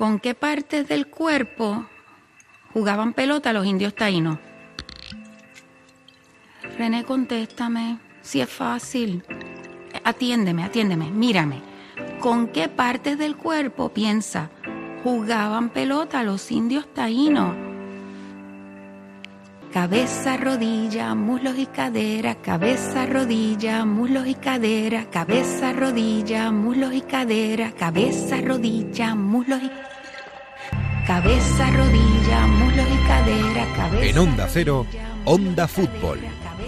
¿Con qué partes del cuerpo jugaban pelota los indios taínos? René, contéstame. Si es fácil. Atiéndeme, atiéndeme, mírame. ¿Con qué partes del cuerpo piensa jugaban pelota los indios taínos? Cabeza, rodilla, muslos y cadera, cabeza, rodilla, muslos y cadera, cabeza, rodilla, muslos y cadera, cabeza, rodilla, muslos y cabeza, rodilla, muslos y cadera, cabeza. En Onda Cero, Onda Fútbol.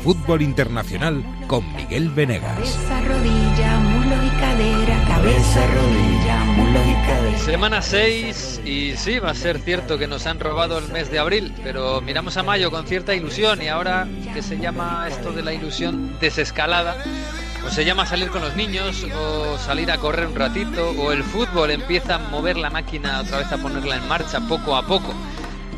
Fútbol Internacional con Miguel Venegas. Cabeza, rodilla, muslos y cadera, cabeza, rodilla, muslos y cadera. Semana 6 y sí, va a ser cierto que nos han robado el mes de abril, pero miramos a mayo con cierta ilusión y ahora que se llama esto de la ilusión desescalada, o se llama salir con los niños o salir a correr un ratito o el fútbol empieza a mover la máquina otra vez a ponerla en marcha poco a poco.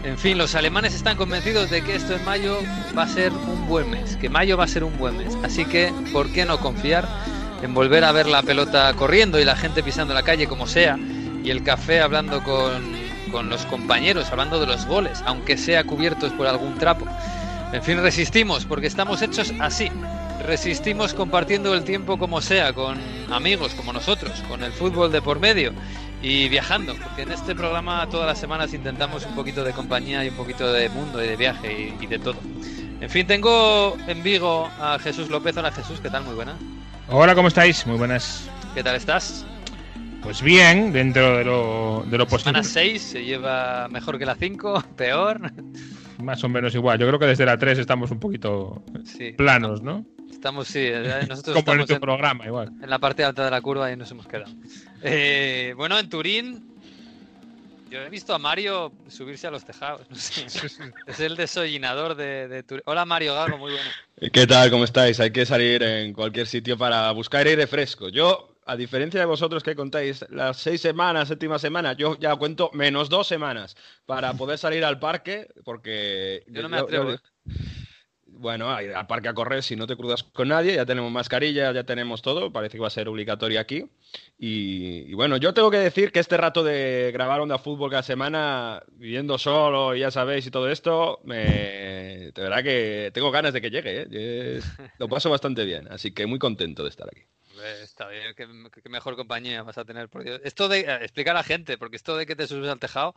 En fin, los alemanes están convencidos de que esto en mayo va a ser un buen mes, que mayo va a ser un buen mes. Así que, ¿por qué no confiar en volver a ver la pelota corriendo y la gente pisando la calle como sea y el café hablando con, con los compañeros, hablando de los goles, aunque sea cubiertos por algún trapo? En fin, resistimos porque estamos hechos así. Resistimos compartiendo el tiempo como sea, con amigos como nosotros, con el fútbol de por medio y viajando, porque en este programa todas las semanas intentamos un poquito de compañía y un poquito de mundo y de viaje y, y de todo. En fin, tengo en Vigo a Jesús López. Hola Jesús, ¿qué tal? Muy buena. Hola, ¿cómo estáis? Muy buenas. ¿Qué tal estás? Pues bien, dentro de lo, de lo posible. Semana 6 se lleva mejor que la 5, peor. Más o menos igual. Yo creo que desde la 3 estamos un poquito Sí. planos, ¿no? Estamos, sí, eh, nosotros Como en estamos tu en, programa, igual. en la parte alta de la curva y nos hemos quedado. Eh, bueno, en Turín, yo he visto a Mario subirse a los tejados. no sé. Es el desollinador de, de Turín. Hola Mario Gago, muy bueno. ¿Qué tal? ¿Cómo estáis? Hay que salir en cualquier sitio para buscar aire fresco. Yo, a diferencia de vosotros que contáis las seis semanas, séptima semana, yo ya cuento menos dos semanas para poder salir al parque, porque... Yo no me atrevo, ¿eh? Bueno, al parque a correr si no te cruzas con nadie, ya tenemos mascarilla, ya tenemos todo, parece que va a ser obligatorio aquí. Y, y bueno, yo tengo que decir que este rato de grabar Onda Fútbol cada semana, viviendo solo ya sabéis y todo esto, me, de verdad que tengo ganas de que llegue, ¿eh? Lo paso bastante bien, así que muy contento de estar aquí. Está bien, qué, qué mejor compañía vas a tener. Por Dios. Esto de eh, explica a la gente, porque esto de que te subes al tejado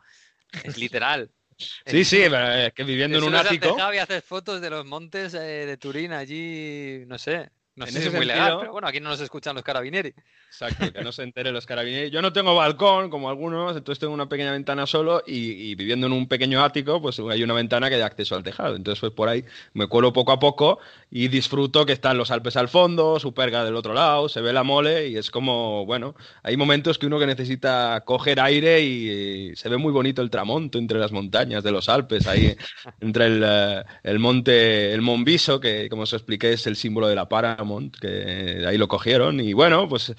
es literal. Sí, sí, pero es que viviendo en un ático... y haces fotos de los montes eh, de Turín allí, no sé. No En sé si es muy legal, sentido- pero bueno, aquí no nos escuchan los carabinieri. Exacto, que no se enteren los carabineros. Yo no tengo balcón, como algunos, entonces tengo una pequeña ventana solo y, y viviendo en un pequeño ático, pues hay una ventana que da acceso al tejado. Entonces, pues por ahí me cuelo poco a poco y disfruto que están los Alpes al fondo, Superga del otro lado, se ve la mole y es como, bueno, hay momentos que uno que necesita coger aire y, se ve muy bonito el tramonto entre las montañas de los Alpes, ahí entre el, eh, el monte, el Monviso, que como os expliqué es el símbolo de la Paramount, que ahí lo cogieron y bueno, pues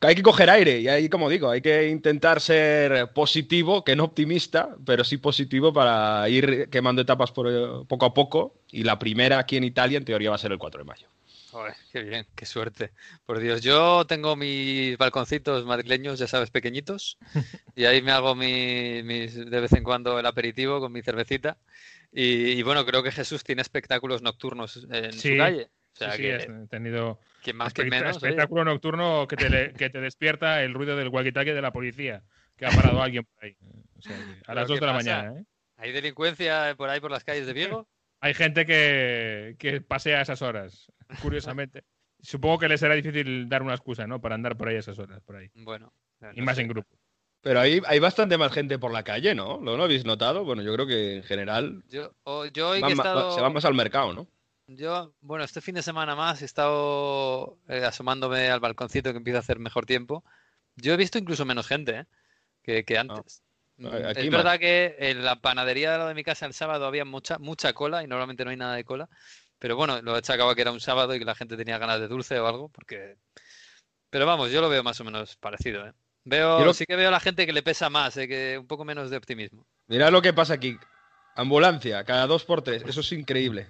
hay que coger aire y ahí, como digo, hay que intentar ser positivo, que no optimista, pero sí positivo para ir quemando etapas por, poco a poco y la primera aquí en Italia en teoría va a ser el 4 de mayo. Joder, qué bien, qué suerte. Por Dios, yo tengo mis balconcitos madrileños, ya sabes, pequeñitos, y ahí me hago mi- mis, de vez en cuando el aperitivo con mi cervecita. Y, y bueno, creo que Jesús tiene espectáculos nocturnos en Sí, su calle. O sea, sí, sí, que, he tenido que más que menos. oye. espectáculo nocturno que te, que te despierta el ruido del walkie-talkie de la policía, que ha parado alguien por ahí. O sea, a ¿Pero las 2 qué de la pasa? mañana, ¿eh? ¿Hay delincuencia por ahí por las calles de Vigo? Hay gente que, que pasea a esas horas, curiosamente. Supongo que les será difícil dar una excusa, ¿no? Para andar por ahí a esas horas, por ahí. Bueno, Y más sé. en grupo. Pero ahí hay bastante más gente por la calle, ¿no? ¿Lo no habéis notado? Bueno, yo creo que en general Yo, o- yo hoy que van he estado... se va más al mercado, ¿no? Yo, bueno, este fin de semana más he estado eh, asomándome al balconcito que empieza a hacer mejor tiempo. Yo he visto incluso menos gente, ¿eh? que, que antes. Aquí es más. verdad que en la panadería de, la de mi casa el sábado había mucha, mucha cola y normalmente no hay nada de cola. Pero bueno, lo he achacado a que era un sábado y que la gente tenía ganas de dulce o algo, porque... Pero vamos, yo lo veo más o menos parecido, ¿eh? Veo, lo- sí que veo a la gente que le pesa más, ¿eh? que un poco menos de optimismo. Mirad lo que pasa aquí. Ambulancia, cada dos por tres. Eso es increíble.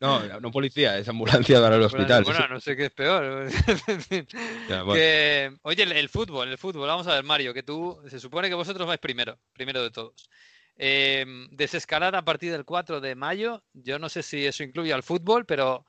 No, no policía, es ambulancia para el hospital. Bueno, no sé qué es peor. oye, el, fútbol, el fútbol, vamos a ver, Mario, que tú, se supone que vosotros vais primero, primero de todos. Eh, desescalar a partir del 4 de mayo, yo no sé si eso incluye al fútbol, pero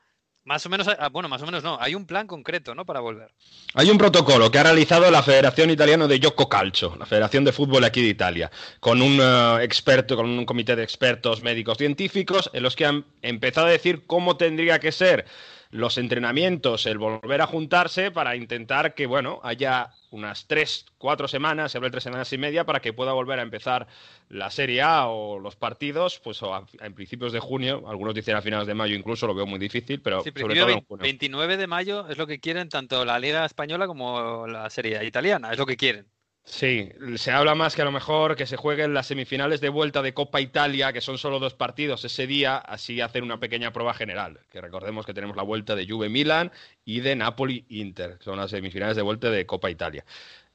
más o menos, ah, bueno, más o menos no. Hay un plan concreto, ¿no? Para volver. Hay un protocolo que ha realizado la Federación Italiana de Gioco Calcio, la Federación de Fútbol aquí de Italia, con un eh, experto, con un comité de expertos médicos científicos, en los que han empezado a decir cómo tendría que ser los entrenamientos, el volver a juntarse para intentar que, bueno, haya unas tres, cuatro semanas, se habla tres semanas y media, para que pueda volver a empezar la Serie A o los partidos, pues en principios de junio, algunos dicen a finales de mayo incluso, lo veo muy difícil, pero sobre todo en junio. 29 de mayo es lo que quieren tanto la Liga Española como la Serie A italiana, es lo que quieren. Sí, se habla más que a lo mejor que se jueguen las semifinales de vuelta de Copa Italia, que son solo dos partidos ese día, así hacer una pequeña prueba general. Que recordemos que tenemos la vuelta de Juve Milan y de Napoli Inter, son las semifinales de vuelta de Copa Italia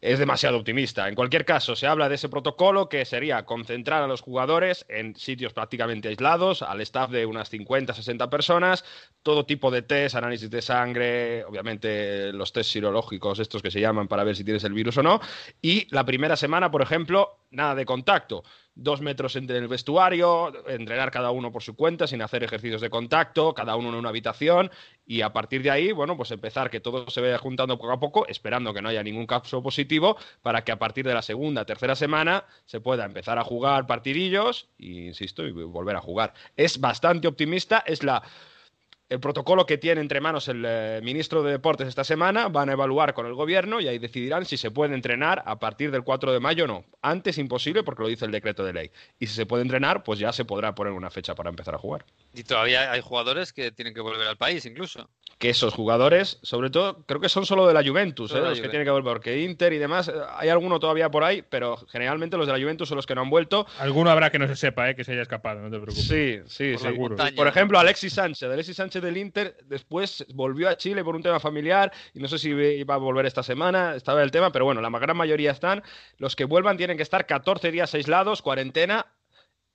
es demasiado optimista. En cualquier caso, se habla de ese protocolo que sería concentrar a los jugadores en sitios prácticamente aislados, al staff de unas 50, 60 personas, todo tipo de test, análisis de sangre, obviamente los test serológicos, estos que se llaman para ver si tienes el virus o no, y la primera semana, por ejemplo, nada de contacto dos metros entre el vestuario, entrenar cada uno por su cuenta, sin hacer ejercicios de contacto, cada uno en una habitación, y a partir de ahí, bueno, pues empezar que todo se vaya juntando poco a poco, esperando que no haya ningún caso positivo, para que a partir de la segunda, tercera semana se pueda empezar a jugar partidillos, y insisto, y volver a jugar. Es bastante optimista, es la el protocolo que tiene entre manos el eh, ministro de Deportes esta semana, van a evaluar con el gobierno y ahí decidirán si se puede entrenar a partir del 4 de mayo o no. Antes imposible porque lo dice el decreto de ley. Y si se puede entrenar, pues ya se podrá poner una fecha para empezar a jugar. Y todavía hay jugadores que tienen que volver al país incluso. Que esos jugadores, sobre todo, creo que son solo de la Juventus, ¿eh? los que tienen que volver, porque Inter y demás, eh, hay alguno todavía por ahí, pero generalmente los de la Juventus son los que no han vuelto. Alguno habrá que no se sepa, ¿eh? que se haya escapado, no te preocupes. Sí, sí, seguro. Por ejemplo, Alexis Sánchez. Alexis Sánchez del Inter después volvió a Chile por un tema familiar y no sé si iba a volver esta semana, estaba el tema, pero bueno, la gran mayoría están. Los que vuelvan tienen que estar 14 días aislados, cuarentena,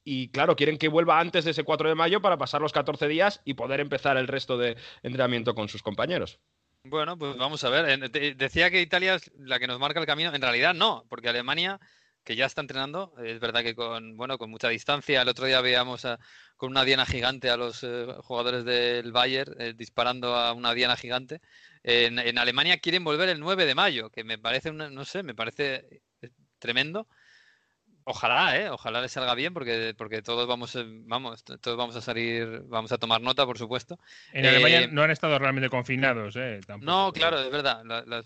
y claro, quieren que vuelva antes de ese 4 de mayo para pasar los 14 días y poder empezar el resto de entrenamiento con sus compañeros. Bueno, pues vamos a ver. Decía que Italia es la que nos marca el camino. En realidad no, porque Alemania, que ya está entrenando, es verdad que con, bueno, con mucha distancia. El otro día veíamos con una diana gigante a los eh, jugadores del Bayern eh, disparando a una diana gigante. En, en, Alemania quieren volver el 9 de mayo, que me parece, no sé, me parece eh, tremendo. Ojalá, ¿eh? Ojalá le salga bien porque, porque todos vamos, eh, vamos, todos vamos a salir, vamos a tomar nota, por supuesto. En Alemania eh, no han estado realmente confinados, ¿eh? no, claro, es verdad.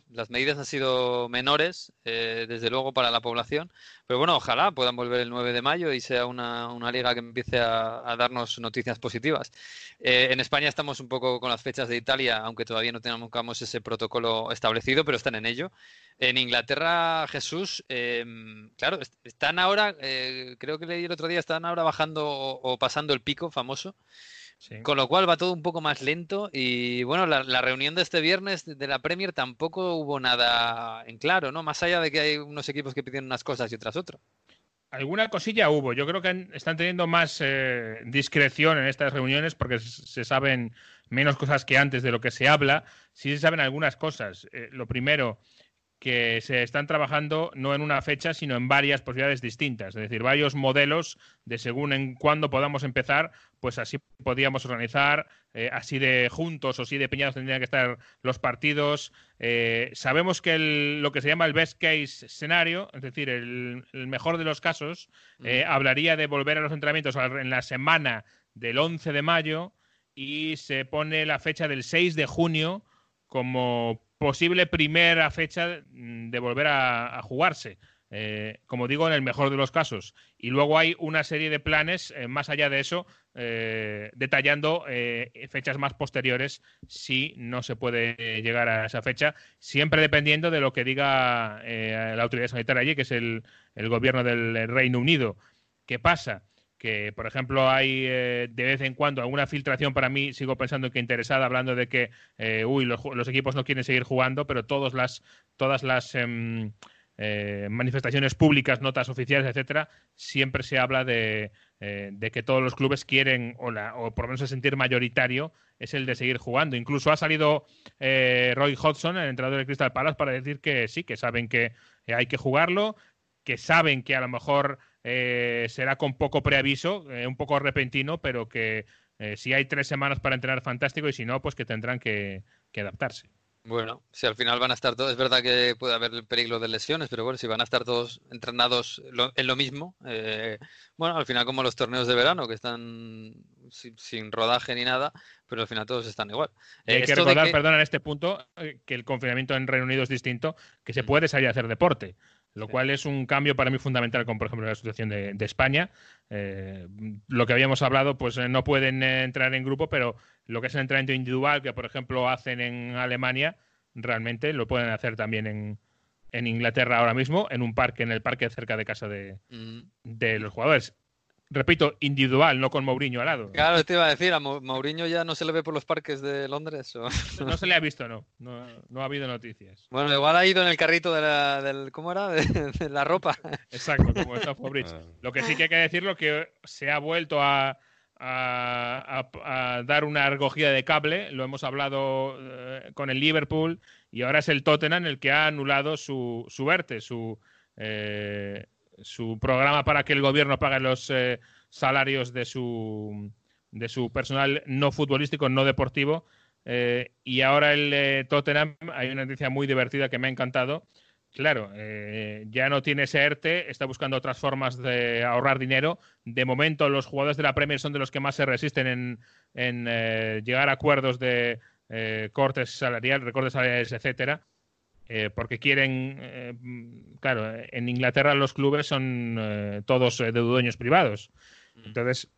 las medidas han sido menores, eh, desde luego, para la población. Pero bueno, ojalá puedan volver el 9 de mayo y sea una, una liga que empiece a, darnos noticias positivas. en España estamos un poco con las fechas de Italia, aunque todavía no tengamos ese protocolo establecido, pero están en ello. En Inglaterra, Jesús, em, claro, están ahora, eh, creo que leí el otro día, están ahora bajando o, pasando el pico famoso. Con lo cual va todo un poco más lento y bueno, la, reunión de este viernes de la Premier tampoco hubo nada en claro, ¿no? Más allá de que hay unos equipos que piden unas cosas y otras otras. Alguna cosilla hubo. Yo creo que están teniendo más eh, discreción en estas reuniones porque se saben menos cosas que antes de lo que se habla. Sí se saben algunas cosas. Eh, lo primero, que se están trabajando no en una fecha, sino en varias posibilidades distintas, es decir, varios modelos de según en cuándo podamos empezar, pues así podíamos organizar, eh, así de juntos o así de peñados tendrían que estar los partidos. Eh, sabemos que lo que se llama el best case escenario, es decir, el, mejor de los casos, eh, hablaría de volver a los entrenamientos en la semana del 11 de mayo y se pone la fecha del 6 de junio como posible primera fecha mm, de volver a, jugarse. Eh, como digo, en el mejor de los casos. Y luego hay una serie de planes, eh, más allá de eso, eh, detallando fechas más posteriores si no se puede llegar a esa fecha, siempre dependiendo de lo que diga la autoridad sanitaria allí, que es el, el gobierno del Reino Unido. ¿Qué pasa? Que, por ejemplo, hay eh, de vez en cuando alguna filtración para mí, sigo pensando que interesada, hablando de que, eh, uy, los, equipos no quieren seguir jugando, pero todas las, todas las em, eh, manifestaciones públicas, notas oficiales, etcétera, siempre se habla de, eh, de que todos los clubes quieren, o, la, o por lo menos el sentir mayoritario, es el de seguir jugando. Incluso ha salido eh, Roy Hodgson, el entrenador de Crystal Palace, para decir que sí, que saben que hay que jugarlo, que saben que a lo mejor será con poco preaviso, un poco repentino, pero que si hay tres semanas para entrenar, fantástico, y si no, pues que tendrán que adaptarse. Bueno, si al final van a estar todos, es verdad que puede haber el peligro de lesiones, pero bueno, si van a estar todos entrenados en lo mismo, eh, bueno, al final como los torneos de verano, que están sin, rodaje ni nada, pero al final todos están igual. hay que recordar, perdón, en este punto, eh, que el confinamiento en Reino Unido es distinto, que se puede salir a hacer deporte, lo cual es un cambio para mí fundamental con, por ejemplo, la situación de, España. Eh, lo que habíamos hablado, pues no pueden entrar en grupo, pero lo que es el entrenamiento individual, que por ejemplo hacen en Alemania, realmente lo pueden hacer también en, en Inglaterra ahora mismo, en un parque, en el parque cerca de casa de, mm. de los jugadores. Repito, individual, no con Mourinho al lado. Claro, te iba a decir, a Mourinho ya no se le ve por los parques de Londres. No se le ha visto, no. no. ha habido noticias. Bueno, igual ha ido en el carrito de la, del, ¿cómo era? De, la ropa. Exacto, como está Fabriz. Ah. Lo que sí que hay que decirlo que se ha vuelto a, a, dar una argogía de cable. Lo hemos hablado eh, con el Liverpool y ahora es el Tottenham el que ha anulado su, su verte, su, eh, su programa para que el gobierno pague los eh, salarios de su, de su personal no futbolístico, no deportivo. y ahora el Tottenham, hay una noticia muy divertida que me ha encantado Claro, eh, ya no tiene ese ERTE, está buscando otras formas de ahorrar dinero. De momento, los jugadores de la Premier son de los que más se resisten en, eh, llegar a acuerdos de eh, cortes salariales, recortes salariales, etcétera, porque quieren, claro, en Inglaterra los clubes son todos de dueños privados. Mm. Entonces,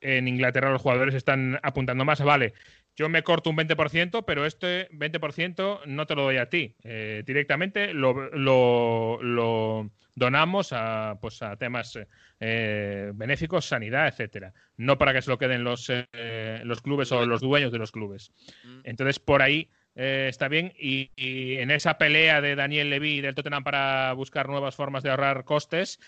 en Inglaterra los jugadores están apuntando más, vale, yo me corto un 20%, pero este 20% no te lo doy a ti. Eh, directamente lo, lo, donamos a, pues, a temas eh, benéficos, sanidad, etcétera. No para que se lo queden los, eh, los clubes o los dueños de los clubes. Mm. Entonces, por ahí está bien. Y, en esa pelea de Daniel Levy y del Tottenham para buscar nuevas formas de ahorrar costes,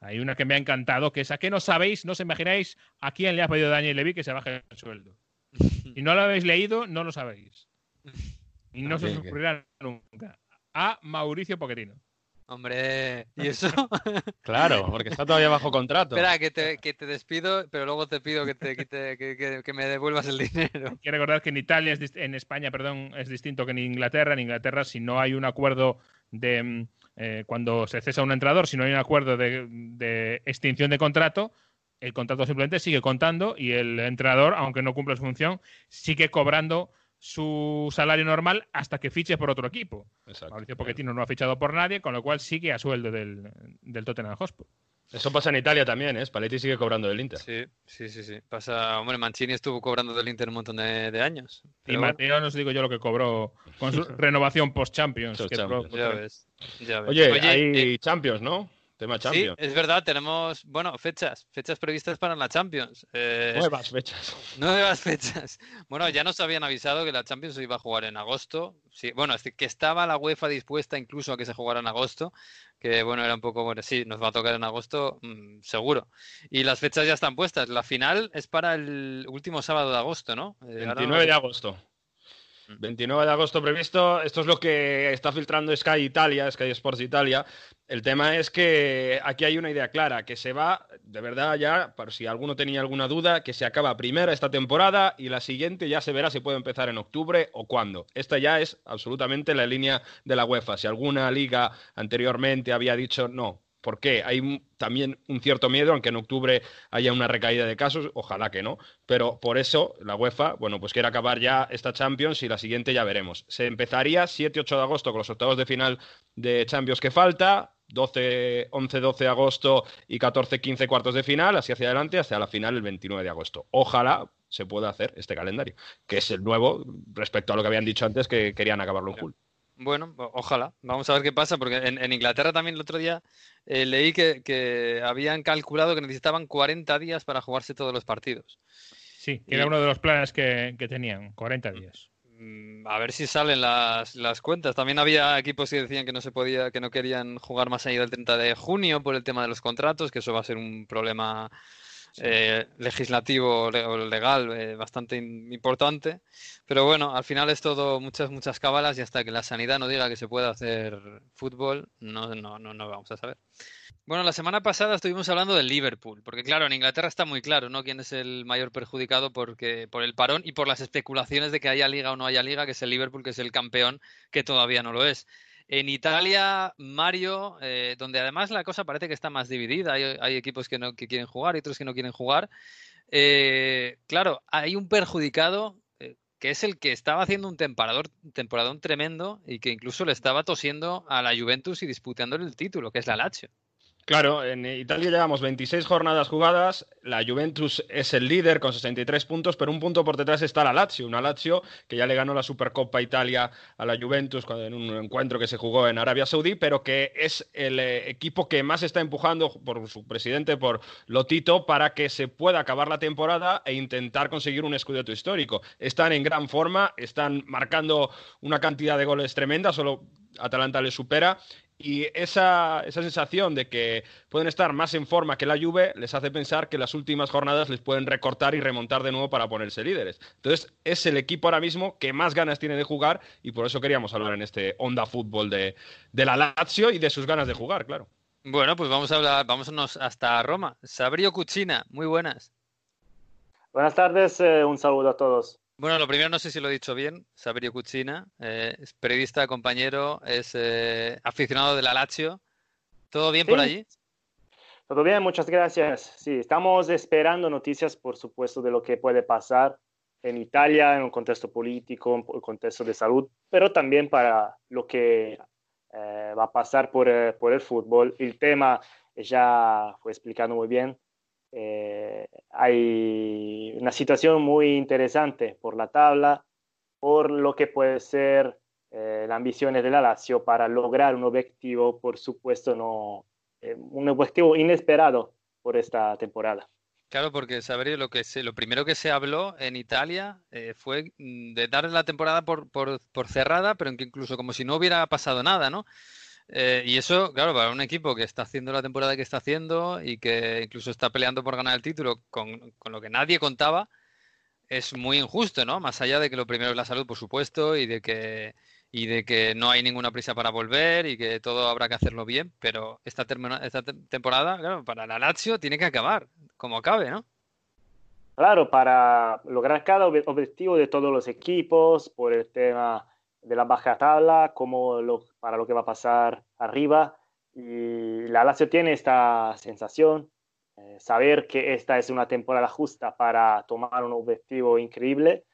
hay una que me ha encantado, que es a qué no sabéis, no os imagináis a quién le ha pedido Daniel Levy que se baje el sueldo. Y no lo habéis leído, no lo sabéis. Y no se os ocurrirá nunca. A Mauricio Pochettino. Hombre, ¿y eso? claro, porque está todavía bajo contrato. Espera, que te, que te despido, pero luego te pido que, te, que, que, me devuelvas el dinero. Quiero recordar que en Italia, es, en España, perdón, es distinto que en Inglaterra. En Inglaterra, si no hay un acuerdo de mm, eh, cuando se cesa un entrenador, si no hay un acuerdo de, de extinción de contrato, el contrato simplemente sigue contando y el entrenador, aunque no cumpla su función, sigue cobrando su salario normal hasta que fiche por otro equipo. Exacto. Mauricio Pochettino no ha fichado por nadie, con lo cual sigue a sueldo del, del Tottenham Hotspur. Eso pasa en Italia también, ¿eh? Spalletti sigue cobrando del Inter. Sí, sí, sí, sí. Pasa, hombre, Mancini estuvo cobrando del Inter un montón de, años. Y Mateo, no os digo yo lo que cobró con su renovación post-Champions. ya, ves, Oye, hay eh, Champions, ¿no? Sí, es verdad, tenemos, bueno, fechas, fechas previstas para la Champions. Eh, nuevas fechas. Nuevas fechas. Bueno, ya nos habían avisado que la Champions se iba a jugar en agosto. Sí, bueno, que estaba la UEFA dispuesta incluso a que se jugara en agosto, que bueno, era un poco, bueno, sí, nos va a tocar en agosto, mm, seguro. Y las fechas ya están puestas. La final es para el último sábado de agosto, ¿no? 29 eh, de agosto. 29 de agosto previsto. Esto es lo que está filtrando Sky Italia, Sky Sports Italia. El tema es que aquí hay una idea clara, que se va, de verdad ya, por si alguno tenía alguna duda, que se acaba primera esta temporada y la siguiente ya se verá si puede empezar en octubre o cuándo. Esta ya es absolutamente la línea de la UEFA. Si alguna liga anteriormente había dicho no, ¿Por qué? Hay también un cierto miedo, aunque en octubre haya una recaída de casos, ojalá que no, pero por eso la UEFA, bueno, pues quiere acabar ya esta Champions y la siguiente ya veremos. Se empezaría 7-8 de agosto con los octavos de final de Champions que falta, 12, 11, 12 de agosto y 14, 15 cuartos de final, así hacia adelante, hasta la final el 29 de agosto. Ojalá se pueda hacer este calendario, que es el nuevo respecto a lo que habían dicho antes que querían acabarlo en julio. Bueno, ojalá. Vamos a ver qué pasa, porque en, Inglaterra también el otro día eh, leí que, habían calculado que necesitaban 40 días para jugarse todos los partidos. Sí, era uno de los planes que, tenían, 40 días. Mm, a ver si salen las, las, cuentas. También había equipos que decían que no se podía, que no querían jugar más allá del 30 de junio por el tema de los contratos, que eso va a ser un problema eh, legislativo o legal eh, bastante importante. Pero bueno, al final es todo muchas, muchas cábalas y hasta que la sanidad no diga que se puede hacer fútbol, no, no, no, no vamos a saber. Bueno, la semana pasada estuvimos hablando del Liverpool, porque claro, en Inglaterra está muy claro, ¿no? Quién es el mayor perjudicado porque, por el parón y por las especulaciones de que haya liga o no haya liga, que es el Liverpool, que es el campeón, que todavía no lo es. En Italia, Mario, eh, donde además la cosa parece que está más dividida, hay, equipos que, no, que quieren jugar y otros que no quieren jugar. Eh, claro, hay un perjudicado eh, que es el que estaba haciendo un temporador, temporadón tremendo y que incluso le estaba tosiendo a la Juventus y disputándole el título, que es la Lazio. Claro, en Italia llevamos 26 jornadas jugadas, la Juventus es el líder con 63 puntos, pero un punto por detrás está la Lazio, una Lazio que ya le ganó la Supercopa Italia a la Juventus en un encuentro que se jugó en Arabia Saudí, pero que es el eh, equipo que más está empujando por su presidente, por Lotito, para que se pueda acabar la temporada e intentar conseguir un escudeto histórico. Están en gran forma, están marcando una cantidad de goles tremenda, solo Atalanta le supera y esa, esa, sensación de que pueden estar más en forma que la Juve les hace pensar que las últimas jornadas les pueden recortar y remontar de nuevo para ponerse líderes. Entonces, es el equipo ahora mismo que más ganas tiene de jugar y por eso queríamos hablar en este Onda Fútbol de, de la Lazio y de sus ganas de jugar, claro. Bueno, pues vamos a hablar, vámonos hasta Roma. Sabrio Cucina, muy buenas. Buenas tardes, eh, un saludo a todos. Bueno, lo primero no sé si lo he dicho bien. Saberio Cucina, eh, es periodista, compañero, es eh, aficionado de la Lazio. ¿Todo bien por allí? Todo bien, muchas gracias. Sí, estamos esperando noticias, por supuesto, de lo que puede pasar en Italia, en un contexto político, en un contexto de salud, pero también para lo que eh, va a pasar por, por el fútbol. El tema ya fue explicado muy bien eh, hay una situación muy interesante por la tabla, por lo que puede ser eh, las ambiciones de la Lazio para lograr un objetivo, por supuesto, no, eh, un objetivo inesperado por esta temporada. Claro, porque saber lo que lo primero que se habló en Italia fue mm, de dar la temporada por, por, por cerrada, pero incluso como si no hubiera pasado nada, ¿no? Eh, y eso, claro, para un equipo que está haciendo la temporada que está haciendo y que incluso está peleando por ganar el título con, lo que nadie contaba, es muy injusto, ¿no? Más allá de que lo primero es la salud, por supuesto, y de que y de que no hay ninguna prisa para volver y que todo habrá que hacerlo bien, pero esta, esta temporada, claro, para la Lazio tiene que acabar, como acabe, ¿no? Claro, para lograr cada objetivo de todos los equipos, por el tema de la baja tabla como para lo que va a pasar arriba. Y la Lazio tiene esta sensación, eh, saber que esta es una temporada justa para tomar un objetivo increíble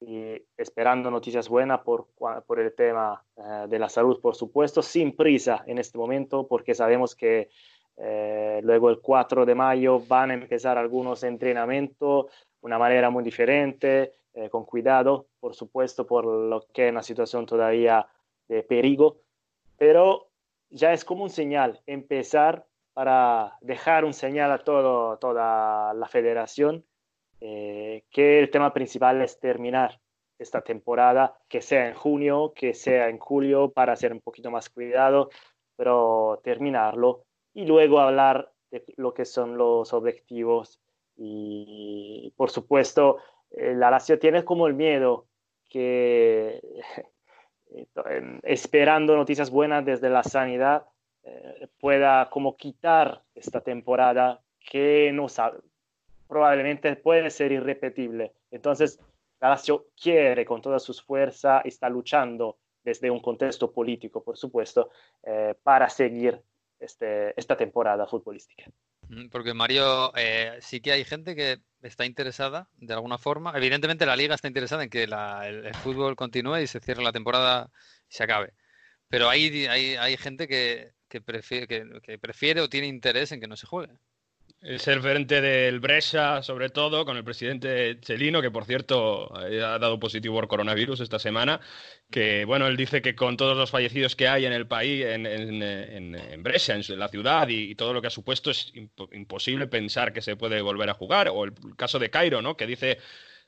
y esperando noticias buenas por, por el tema eh, de la salud, por supuesto, sin prisa en este momento, porque sabemos que eh, luego el 4 de mayo van a empezar algunos entrenamientos de una manera muy diferente, eh, con cuidado, por supuesto, por lo que es una situación todavía de perigo, pero ya es como un señal, empezar para dejar un señal a todo, toda la federación, eh, que el tema principal es terminar esta temporada, que sea en junio, que sea en julio, para hacer un poquito más cuidado, pero terminarlo y luego hablar de lo que son los objetivos y, por supuesto, la Lazio tiene como el miedo que esperando noticias buenas desde la sanidad eh, pueda como quitar esta temporada que no sabe, probablemente puede ser irrepetible. Entonces, la Lazio quiere con todas sus fuerzas, está luchando desde un contexto político, por supuesto, eh, para seguir este, esta temporada futbolística. Porque Mario, eh, sí que hay gente que está interesada de alguna forma. Evidentemente la liga está interesada en que el, fútbol continúe y se cierre la temporada y se acabe. Pero hay, hay, hay gente que, que prefiere o tiene interés en que no se juegue es el frente del Brescia, sobre todo, con el presidente Chelino, que por cierto ha dado positivo por coronavirus esta semana, que bueno, él dice que con todos los fallecidos que hay en el país, en, en, en, Brescia, en la ciudad, y, todo lo que ha supuesto, es imposible pensar que se puede volver a jugar. O el caso de Cairo, ¿no? Que dice,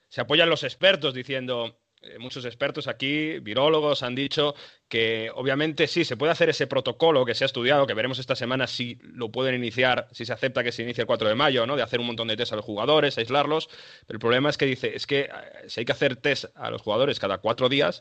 se apoyan los expertos diciendo, eh, muchos expertos aquí, virólogos, han dicho que obviamente sí, se puede hacer ese protocolo que se ha estudiado, que veremos esta semana si lo pueden iniciar, si se acepta que se inicie el 4 de mayo, ¿no? De hacer un montón de test a los jugadores, aislarlos. Pero el problema es que dice, es que eh, si hay que hacer test a los jugadores cada cuatro días,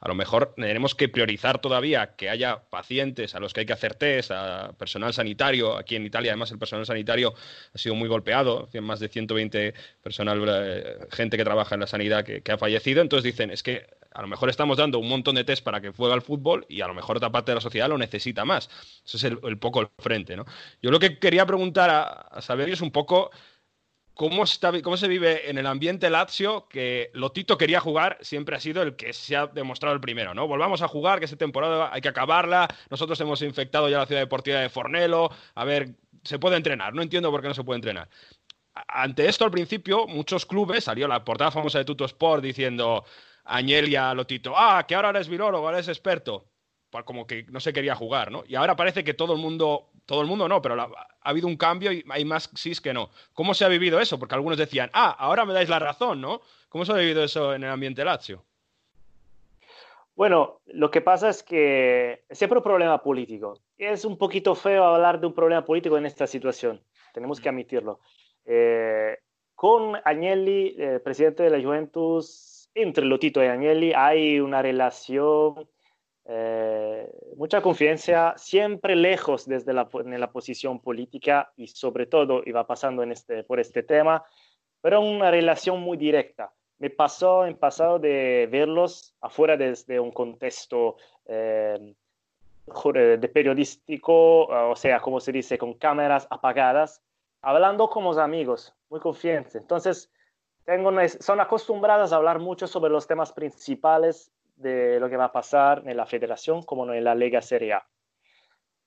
a lo mejor tenemos que priorizar todavía que haya pacientes a los que hay que hacer test, a personal sanitario. Aquí en Italia, además, el personal sanitario ha sido muy golpeado. Más de 120 personal, eh, gente que trabaja en la sanidad que, ha fallecido. Entonces dicen, es que a lo mejor estamos dando un montón de test para que juegue al fútbol y a lo mejor otra parte de la sociedad lo necesita más. Eso es el, poco el frente, ¿no? Yo lo que quería preguntar a, a saber es un poco ¿Cómo, se vive en el ambiente Lazio que Lotito quería jugar? Siempre ha sido el que se ha demostrado el primero, ¿no? Volvamos a jugar, que esta temporada hay que acabarla. Nosotros hemos infectado ya la ciudad deportiva de Fornelo. A ver, se puede entrenar. No entiendo por qué no se puede entrenar. Ante esto, al principio, muchos clubes, salió la portada famosa de Tuto Sport diciendo a Lotito, ah, que ahora eres virólogo, ahora eres experto como que no se quería jugar, ¿no? Y ahora parece que todo el mundo, todo el mundo no, pero ha habido un cambio y hay más sís que no. ¿Cómo se ha vivido eso? Porque algunos decían, ah, ahora me dais la razón, ¿no? ¿Cómo se ha vivido eso en el ambiente Lazio? Bueno, lo que pasa es que es siempre un problema político. Es un poquito feo hablar de un problema político en esta situación, tenemos que admitirlo. Eh, con Agnelli, eh, presidente de la Juventus, entre Lotito y Agnelli hay una relación eh, mucha confianza, siempre lejos desde la, en la posición política y sobre todo, iba pasando en este, por este tema, pero una relación muy directa. Me pasó en pasado de verlos afuera desde un contexto eh, de periodístico, o sea, como se dice, con cámaras apagadas, hablando como amigos, muy confiantes. Entonces, tengo, son acostumbradas a hablar mucho sobre los temas principales de lo que va a pasar en la federación como en la Liga Serie A.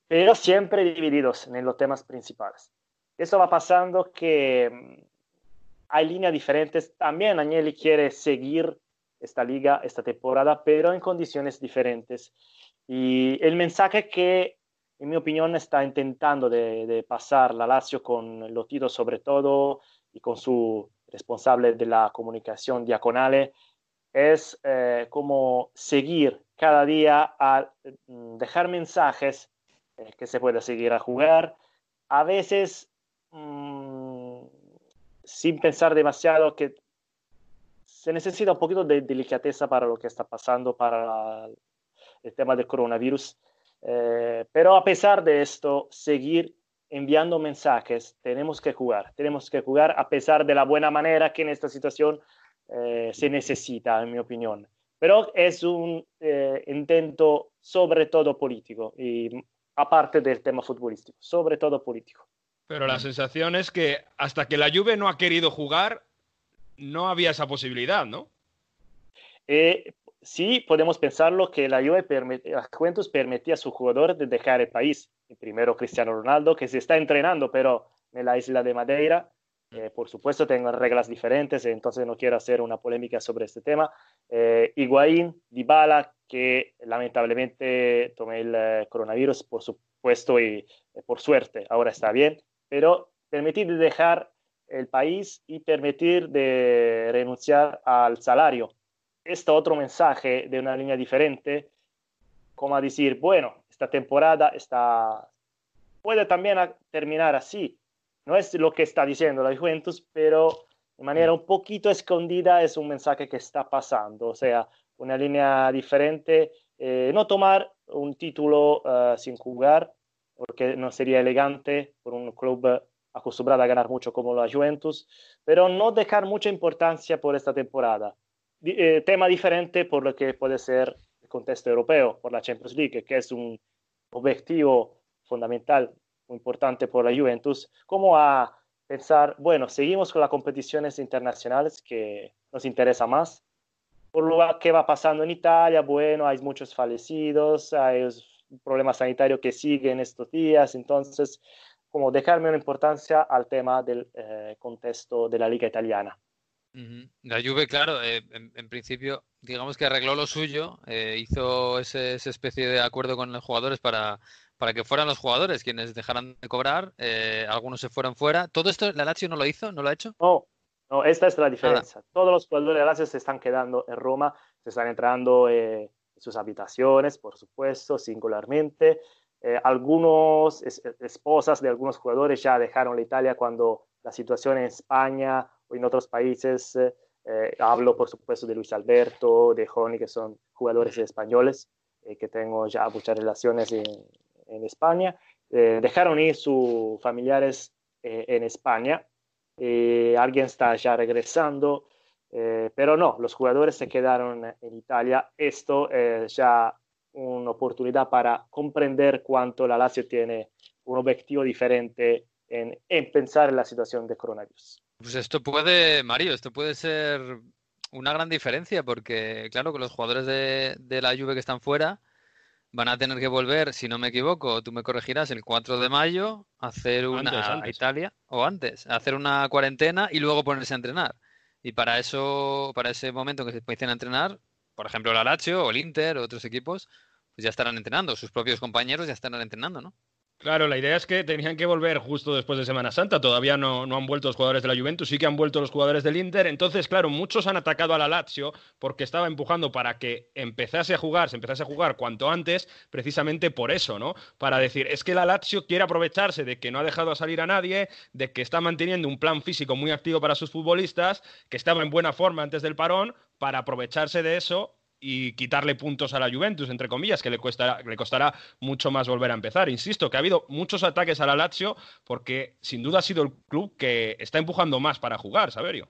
Pero siempre divididos en los temas principales. Eso va pasando que mm, hay líneas diferentes. También Agnelli quiere seguir esta liga, esta temporada, pero en condiciones diferentes. Y el mensaje que, en mi opinión, está intentando de, pasar la Lazio con Lotito sobre todo y con su responsable de la comunicación diaconale es eh, como seguir cada día a mm, dejar mensajes eh, que se pueda seguir a jugar, a veces mm, sin pensar demasiado que se necesita un poquito de delicadeza para lo que está pasando, para el tema del coronavirus. Eh, pero a pesar de esto, seguir enviando mensajes, tenemos que jugar, tenemos que jugar a pesar de la buena manera que en esta situación eh, se necesita, en mi opinión. Pero es un eh, intento sobre todo político, y aparte del tema futbolístico, sobre todo político. Pero la sensación es que hasta que la Juve no ha querido jugar, no había esa posibilidad, ¿no? Eh, sí, podemos pensarlo que la Juve, las Juventus permitía a su jugador de dejar el país. primero Cristiano Ronaldo, que se está entrenando, pero en la isla de Madeira, eh, por supuesto, tengo reglas diferentes, entonces no quiero hacer una polémica sobre este tema. Eh, Higuaín, Dybala, que lamentablemente tomé el eh, coronavirus, por supuesto, y eh, por suerte, ahora está bien, pero permitir de dejar el país y permitir de renunciar al salario. Este otro mensaje de una línea diferente, como a decir, bueno, esta temporada está, puede también terminar así, no es lo que está diciendo la Juventus, pero de manera un poquito escondida es un mensaje que está pasando, o sea, una línea diferente, eh, no tomar un título eh, sin jugar, porque no sería elegante por un club acostumbrado a ganar mucho como la Juventus, pero no dejar mucha importancia por esta temporada. Eh, tema diferente por lo que puede ser el contexto europeo, por la Champions League, que es un objetivo fundamental muy importante por la Juventus, como a pensar, bueno, seguimos con las competiciones internacionales que nos interesa más. Por lo que va pasando en Italia, bueno, hay muchos fallecidos, hay un problema sanitario que sigue en estos días, entonces, como dejarme una importancia al tema del eh, contexto de la liga italiana. La Juve, claro, eh, en, principio, digamos que arregló lo suyo, eh, hizo esa especie de acuerdo con los jugadores para para que fueran los jugadores quienes dejaran de cobrar, eh, algunos se fueron fuera. ¿Todo esto la Lazio no lo hizo? ¿No lo ha hecho? No, no esta es la diferencia. Todos los jugadores de Lazio se están quedando en Roma se están entrando en sus habitaciones, por supuesto, singularmente. algunas esposas de algunos jugadores ya dejaron la Italia cuando la situación en España o en otros países, hablo por supuesto de Luis Alberto, de Joni, que son jugadores españoles, que tengo ya muchas relaciones en, en España, dejaron ir sus familiares en España eh, alguien está ya regresando, eh, pero no, los jugadores se quedaron en Italia. Esto es ya una oportunidad para comprender cuánto la Lazio tiene un objetivo diferente en, pensar en la situación de coronavirus. Pues esto puede, Mario, esto puede ser una gran diferencia porque, claro, que los jugadores de, de la Juve que están fuera van a tener que volver, si no me equivoco, tú me corregirás, el 4 de mayo, a hacer una a Italia o antes, a hacer una cuarentena y luego ponerse a entrenar. Y para eso, para ese momento que se empiecen a entrenar, por ejemplo, el Alacho o el Inter o otros equipos, pues ya estarán entrenando, sus propios compañeros ya estarán entrenando, ¿no? Claro, la idea es que tenían que volver justo después de Semana Santa. Todavía no, han vuelto los jugadores de la Juventus, sí que han vuelto los jugadores del Inter. Entonces, claro, muchos han atacado a la Lazio porque estaba empujando para que empezase a jugar, se empezase a jugar cuanto antes, precisamente por eso, ¿no? Para decir, es que la Lazio quiere aprovecharse de que no ha dejado salir a nadie, de que está manteniendo un plan físico muy activo para sus futbolistas, que estaba en buena forma antes del parón, para aprovecharse de eso y quitarle puntos a la Juventus, entre comillas, que le, le costará mucho más volver a empezar. Insisto, que ha habido muchos ataques a la Lazio porque sin duda ha sido el club que está empujando más para jugar, Saberio.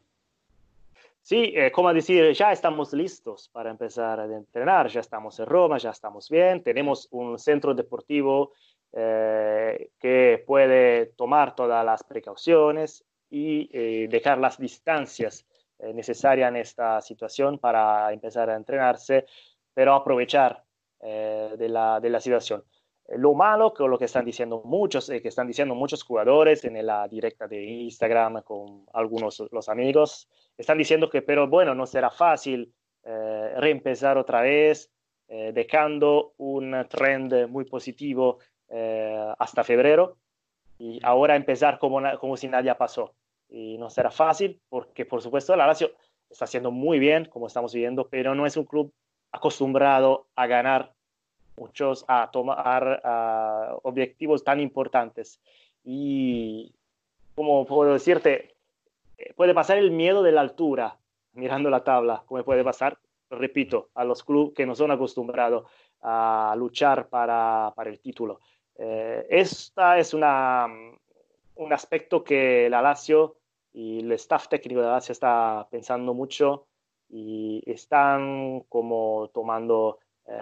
Sí, eh, como decir, ya estamos listos para empezar a entrenar, ya estamos en Roma, ya estamos bien, tenemos un centro deportivo eh, que puede tomar todas las precauciones y eh, dejar las distancias eh, necesaria en esta situación para empezar a entrenarse, pero aprovechar eh, de, la, de, la, situación. Eh, lo malo, que lo que están diciendo muchos, que están diciendo muchos jugadores en la directa de Instagram con algunos los amigos, están diciendo que, pero bueno, no será fácil reempezar otra vez, dejando un trend muy positivo hasta febrero y ahora empezar como, como si nadie pasó y no será fácil porque por supuesto la Lazio está haciendo muy bien como estamos viendo, pero no es un club acostumbrado a ganar muchos, a tomar objetivos tan importantes. Y como puedo decirte, puede pasar el miedo de la altura mirando la tabla, como puede pasar, repito, a los clubes que no son acostumbrados a luchar para, para el título. Eh, esta es una, un aspecto que la Lazio y el staff técnico de la está pensando mucho y están como tomando eh,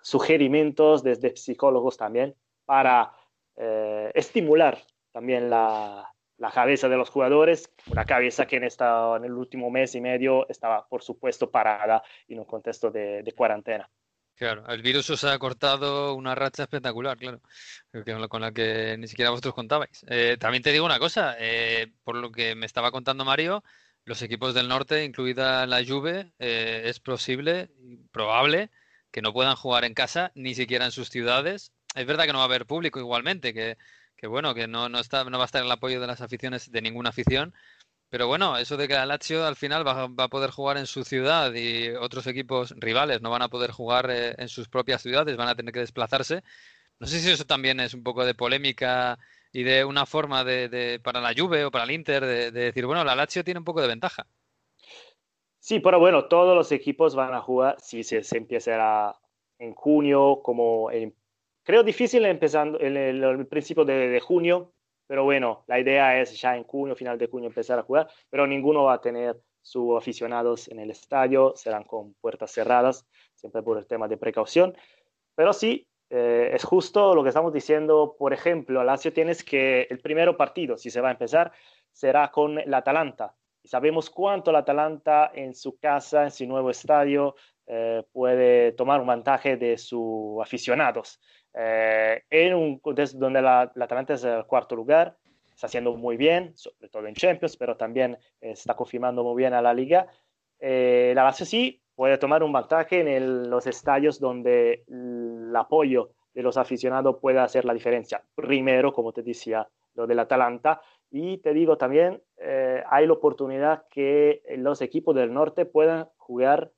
sugerimientos desde psicólogos también para eh, estimular también la, la, cabeza de los jugadores, una cabeza que en, esta, en el último mes y medio estaba, por supuesto, parada en un contexto de cuarentena. Claro, el virus os ha cortado una racha espectacular, claro, con la que ni siquiera vosotros contabais. Eh, también te digo una cosa, eh, por lo que me estaba contando Mario, los equipos del norte, incluida la Juve, eh, es posible, probable, que no puedan jugar en casa, ni siquiera en sus ciudades. Es verdad que no va a haber público igualmente, que, bueno, que no va a estar el apoyo de las aficiones de ninguna afición, pero bueno, eso de que la Lazio al final va, a poder jugar en su ciudad y otros equipos rivales no van a poder jugar eh, en sus propias ciudades, van a tener que desplazarse. No sé si eso también es un poco de polémica y de una forma de, para la Juve o para el Inter de, decir, bueno, la Lazio tiene un poco de ventaja. Sí, pero bueno, todos los equipos van a jugar si se, se empieza en junio, como creo difícil empezando en el, principio de junio, pero bueno, la idea es ya en junio, final de junio, empezar a jugar, pero ninguno va a tener sus aficionados en el estadio, serán con puertas cerradas, siempre por el tema de precaución. Pero sí, eh, es justo lo que estamos diciendo, por ejemplo, Lazio tienes que el primer partido, si se va a empezar, será con el Atalanta. Y sabemos cuánto el Atalanta en su casa, en su nuevo estadio, eh, puede tomar un vantaje de sus aficionados. Eh, en un donde la, la, Atalanta es el cuarto lugar, está haciendo muy bien, sobre todo en Champions, pero también está confirmando muy bien a la liga. Eh, la Lazio sí puede tomar un vantaje en los estadios donde el apoyo de los aficionados puede hacer la diferencia. Primero, como te decía, lo del Atalanta. Y te digo también, eh, hay la oportunidad que los equipos del norte puedan jugar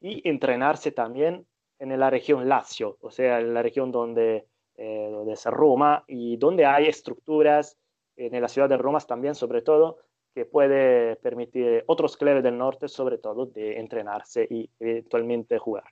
y entrenarse también en la región Lazio, o sea, en la región donde, eh, donde es Roma y donde hay estructuras en la ciudad de Roma también, sobre todo, que puede permitir a otros clubes del norte, sobre todo, de entrenarse y eventualmente jugar.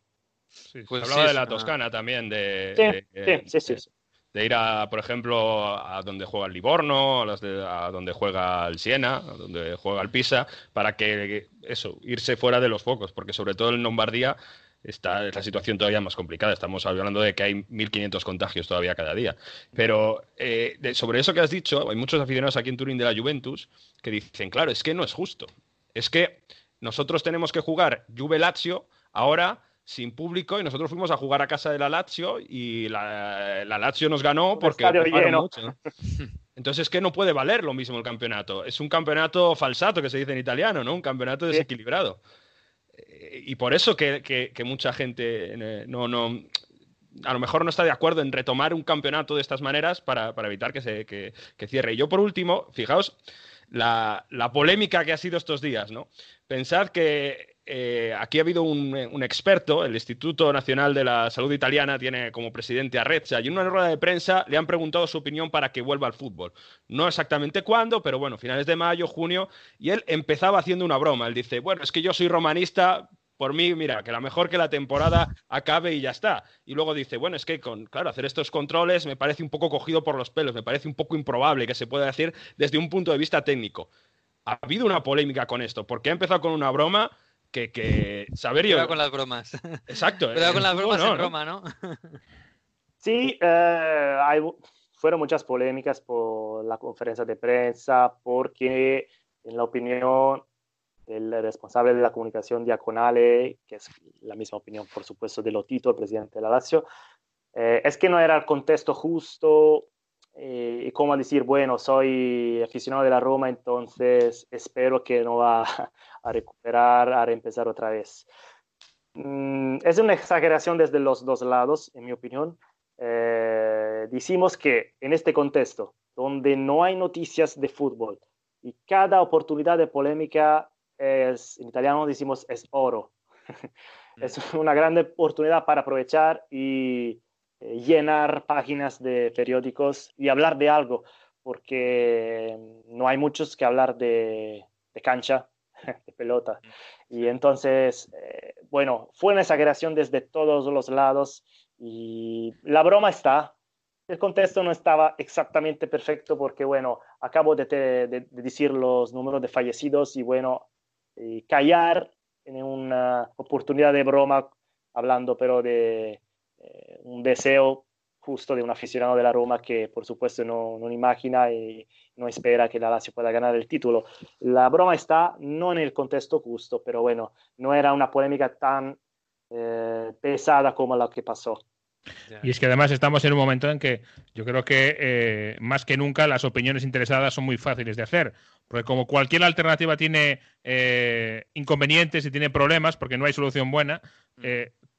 Sí, pues hablaba de la Toscana también, de, sí, sí, sí, de ir a, por ejemplo, a donde juega el Livorno, a, donde juega el Siena, a donde juega el Pisa, para que eso, irse fuera de los focos, porque sobre todo en Lombardía está es la situación todavía más complicada. Estamos hablando de que hay 1.500 contagios todavía cada día. Pero eh, sobre eso que has dicho, hay muchos aficionados aquí en Turín de la Juventus que dicen, claro, es que no es justo. Es que nosotros tenemos que jugar Juve Lazio ahora sin público y nosotros fuimos a jugar a casa de la Lazio y la, Lazio nos ganó porque mucho. Entonces es que no puede valer lo mismo el campeonato. Es un campeonato falsato que se dice en italiano, ¿no? Un campeonato desequilibrado. Y por eso que, mucha gente eh, no, no, a lo mejor no está de acuerdo en retomar un campeonato de estas maneras para, evitar que se que, cierre. Y yo por último, fijaos la, la, polémica que ha sido estos días, ¿no? Pensad que eh, aquí ha habido un, experto, el Instituto Nacional de la Salud Italiana tiene como presidente a Rezza, y en una rueda de prensa le han preguntado su opinión para que vuelva al fútbol. No exactamente cuándo, pero bueno, finales de mayo, junio, y él empezaba haciendo una broma. Él dice, bueno, es que yo soy romanista, por mí, mira, que la mejor que la temporada acabe y ya está. Y luego dice, bueno, es que con, claro, hacer estos controles me parece un poco cogido por los pelos, me parece un poco improbable que se pueda decir desde un punto de vista técnico. Ha habido una polémica con esto, porque ha empezado con una broma que, que Saberio... Cuidado con las bromas. Exacto. Cuidado con las bromas en Roma, ¿no? sí, eh, hay, fueron muchas polémicas por la conferencia de prensa, porque en la opinión del responsable de la comunicación diaconale, que es la misma opinión, por supuesto, de Lotito, el presidente de la Lazio, eh, es que no era el contexto justo eh, y como decir, bueno, soy aficionado de la Roma, entonces espero que no va a recuperar, a reempezar otra vez. Mm, es una exageración desde los dos lados, en mi opinión. Eh, decimos que en este contexto, donde no hay noticias de fútbol y cada oportunidad de polémica es, en italiano decimos, es oro. es mm. una gran oportunidad para aprovechar y eh, llenar páginas de periódicos y hablar de algo, porque no hay muchos que hablar de, cancha, de pelota. Y entonces, eh, bueno, fue una exageración desde todos los lados y la broma está. El contexto no estaba exactamente perfecto porque, bueno, acabo de, decir los números de fallecidos y, bueno, callar en una oportunidad de broma hablando, pero de eh, un deseo justo de un aficionado de la Roma que por supuesto no, no, imagina y no espera que la Lazio pueda ganar el título. La broma está no en el contexto justo, pero bueno, no era una polémica tan eh, pesada como la que pasó. Y es que además estamos en un momento en que yo creo que eh, más que nunca las opiniones interesadas son muy fáciles de hacer, porque como cualquier alternativa tiene inconvenientes y tiene problemas, porque no hay solución buena, mm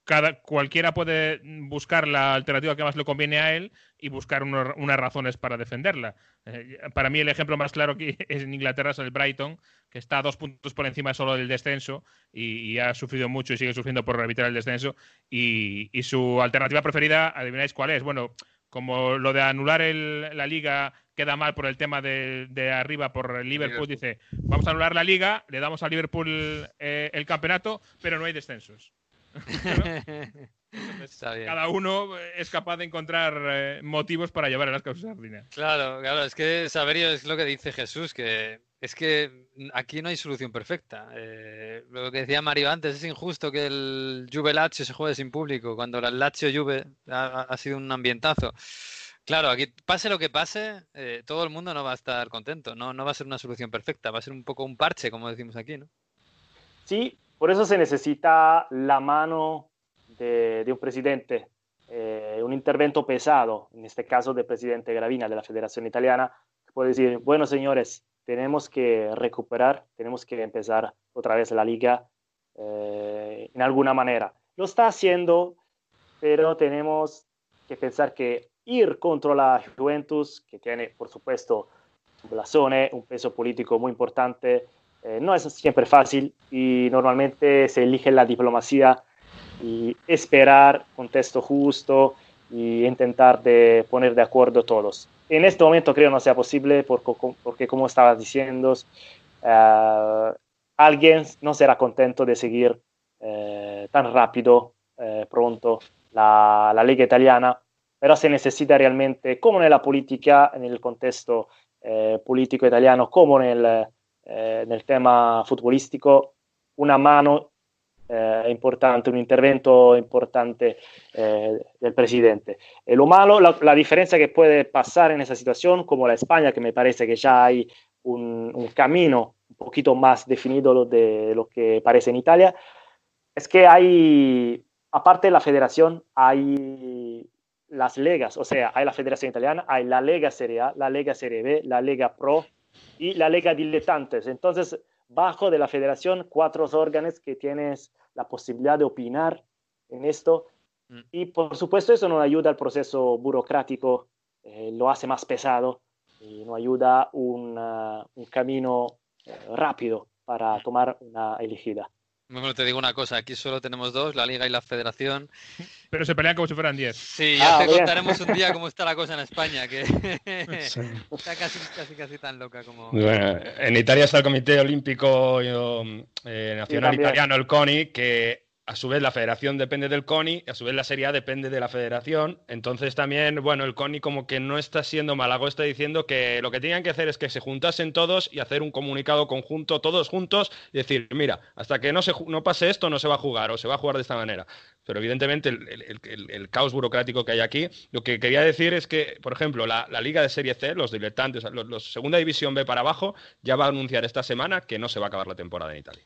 cada, cualquiera puede buscar la alternativa que más le conviene a él y buscar unas razones para defenderla. Eh, para mí el ejemplo más claro que es en Inglaterra es el Brighton, que está a dos puntos por encima solo del descenso y, ha sufrido mucho y sigue sufriendo por evitar el descenso. Y, su alternativa preferida, adivináis cuál es. Bueno, como lo de anular la liga queda mal por el tema de, arriba por el Liverpool, dice, vamos a anular la liga, le damos a Liverpool eh, el campeonato, pero no hay descensos. cada uno es capaz de encontrar eh, motivos para llevar a las causas sardinas. Claro, claro, es que Saberio es lo que dice Jesús, que es que aquí no hay solución perfecta. Eh, lo que decía Mario antes, es injusto que el Juve Lazio se juegue sin público, cuando el Lazio Juve ha, sido un ambientazo. Claro, aquí pase lo que pase, eh, todo el mundo no va a estar contento, no, no va a ser una solución perfecta, va a ser un poco un parche, como decimos aquí, ¿no? Sí, por eso se necesita la mano de, un presidente, eh, un intervento pesado, en este caso del presidente Gravina de la Federación Italiana, que puede decir, bueno señores, tenemos que recuperar, tenemos que empezar otra vez la liga eh, en alguna manera. Lo está haciendo, pero tenemos que pensar que ir contra la Juventus, que tiene por supuesto blasone, un peso político muy importante, eh, no es siempre fácil y normalmente se elige la diplomacia y esperar contexto justo y intentar de poner de acuerdo todos. En este momento creo no sea posible porque, porque como estabas diciendo, uh, alguien no será contento de seguir uh, tan rápido, uh, pronto, la, la, Liga Italiana, pero se necesita realmente, como en la política, en el contexto político italiano, como en el, en el tema futbolístico, una mano eh, importante, un intervento importante eh, del presidente. Lo malo, la, diferencia que puede pasar en esa situación, como la España, que me parece que ya hay un, un camino un poquito más definido de lo que parece en Italia, es que hay, aparte de la federación, hay las ligas, o sea, hay la Federación Italiana, hay la Lega Serie A, la Lega Serie B, la Lega Pro y la Lega Dilettantes. Entonces, bajo de la federación cuatro órganos que tienes la posibilidad de opinar en esto. Mm. Y por supuesto eso no ayuda al proceso burocrático, eh, lo hace más pesado y no ayuda un, uh, un camino eh, rápido para tomar una elegida. Bueno, te digo una cosa, aquí solo tenemos dos, la Liga y la Federación. Pero se pelean como si fueran diez. Sí, ya ah, te bien. contaremos un día cómo está la cosa en España, que sí. está casi, casi, casi tan loca como... Bueno, en Italia está el Comité Olímpico eh, Nacional Italiano, el CONI, que a su vez la federación depende del CONI, a su vez la Serie A depende de la federación. Entonces también, bueno, el CONI como que no está siendo malago, está diciendo que lo que tenían que hacer es que se juntasen todos y hacer un comunicado conjunto, todos juntos, y decir, mira, hasta que no, se, no pase esto no se va a jugar o se va a jugar de esta manera. Pero evidentemente el, caos burocrático que hay aquí, lo que quería decir es que, por ejemplo, la, la Liga de Serie C, los diletantes, los, los Segunda División B para abajo, ya va a anunciar esta semana que no se va a acabar la temporada en Italia.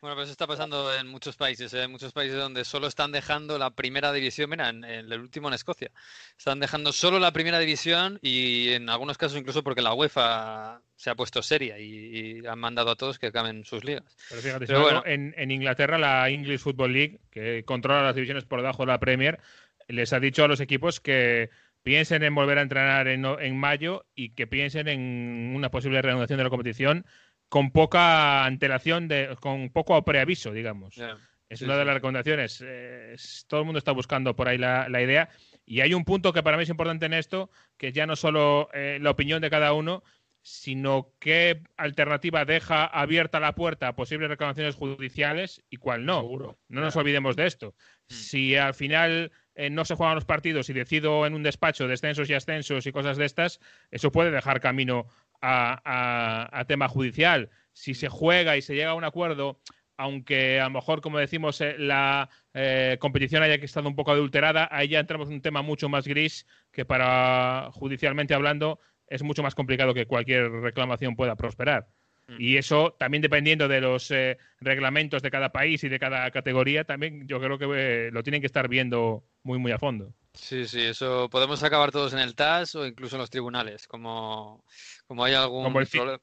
Bueno, pues eso está pasando en muchos países, ¿eh? en muchos países donde solo están dejando la primera división, mira, en, en, el último en Escocia, están dejando solo la primera división y en algunos casos incluso porque la UEFA se ha puesto seria y, y han mandado a todos que acaben sus ligas. Pero fíjate, Pero bueno, en, en, Inglaterra la English Football League, que controla las divisiones por debajo de la Premier, les ha dicho a los equipos que piensen en volver a entrenar en, en mayo y que piensen en una posible reanudación de la competición con poca antelación, de, con poco preaviso, digamos. Yeah. Es sí, una de las recomendaciones. Eh, es, todo el mundo está buscando por ahí la, la, idea. Y hay un punto que para mí es importante en esto, que ya no solo eh, la opinión de cada uno, sino qué alternativa deja abierta la puerta a posibles reclamaciones judiciales y cuál no. Seguro. No nos olvidemos de esto. Mm. Si al final eh, no se juegan los partidos y decido en un despacho descensos y ascensos y cosas de estas, eso puede dejar camino a, tema judicial. Si se juega y se llega a un acuerdo, aunque a lo mejor, como decimos, eh, la eh, competición haya estado un poco adulterada, ahí ya entramos en un tema mucho más gris que para, judicialmente hablando, es mucho más complicado que cualquier reclamación pueda prosperar. Mm. Y eso, también dependiendo de los eh, reglamentos de cada país y de cada categoría, también yo creo que eh, lo tienen que estar viendo muy, muy a fondo. Sí, sí, eso podemos acabar todos en el TAS o incluso en los tribunales, como, como hay algún como el problema.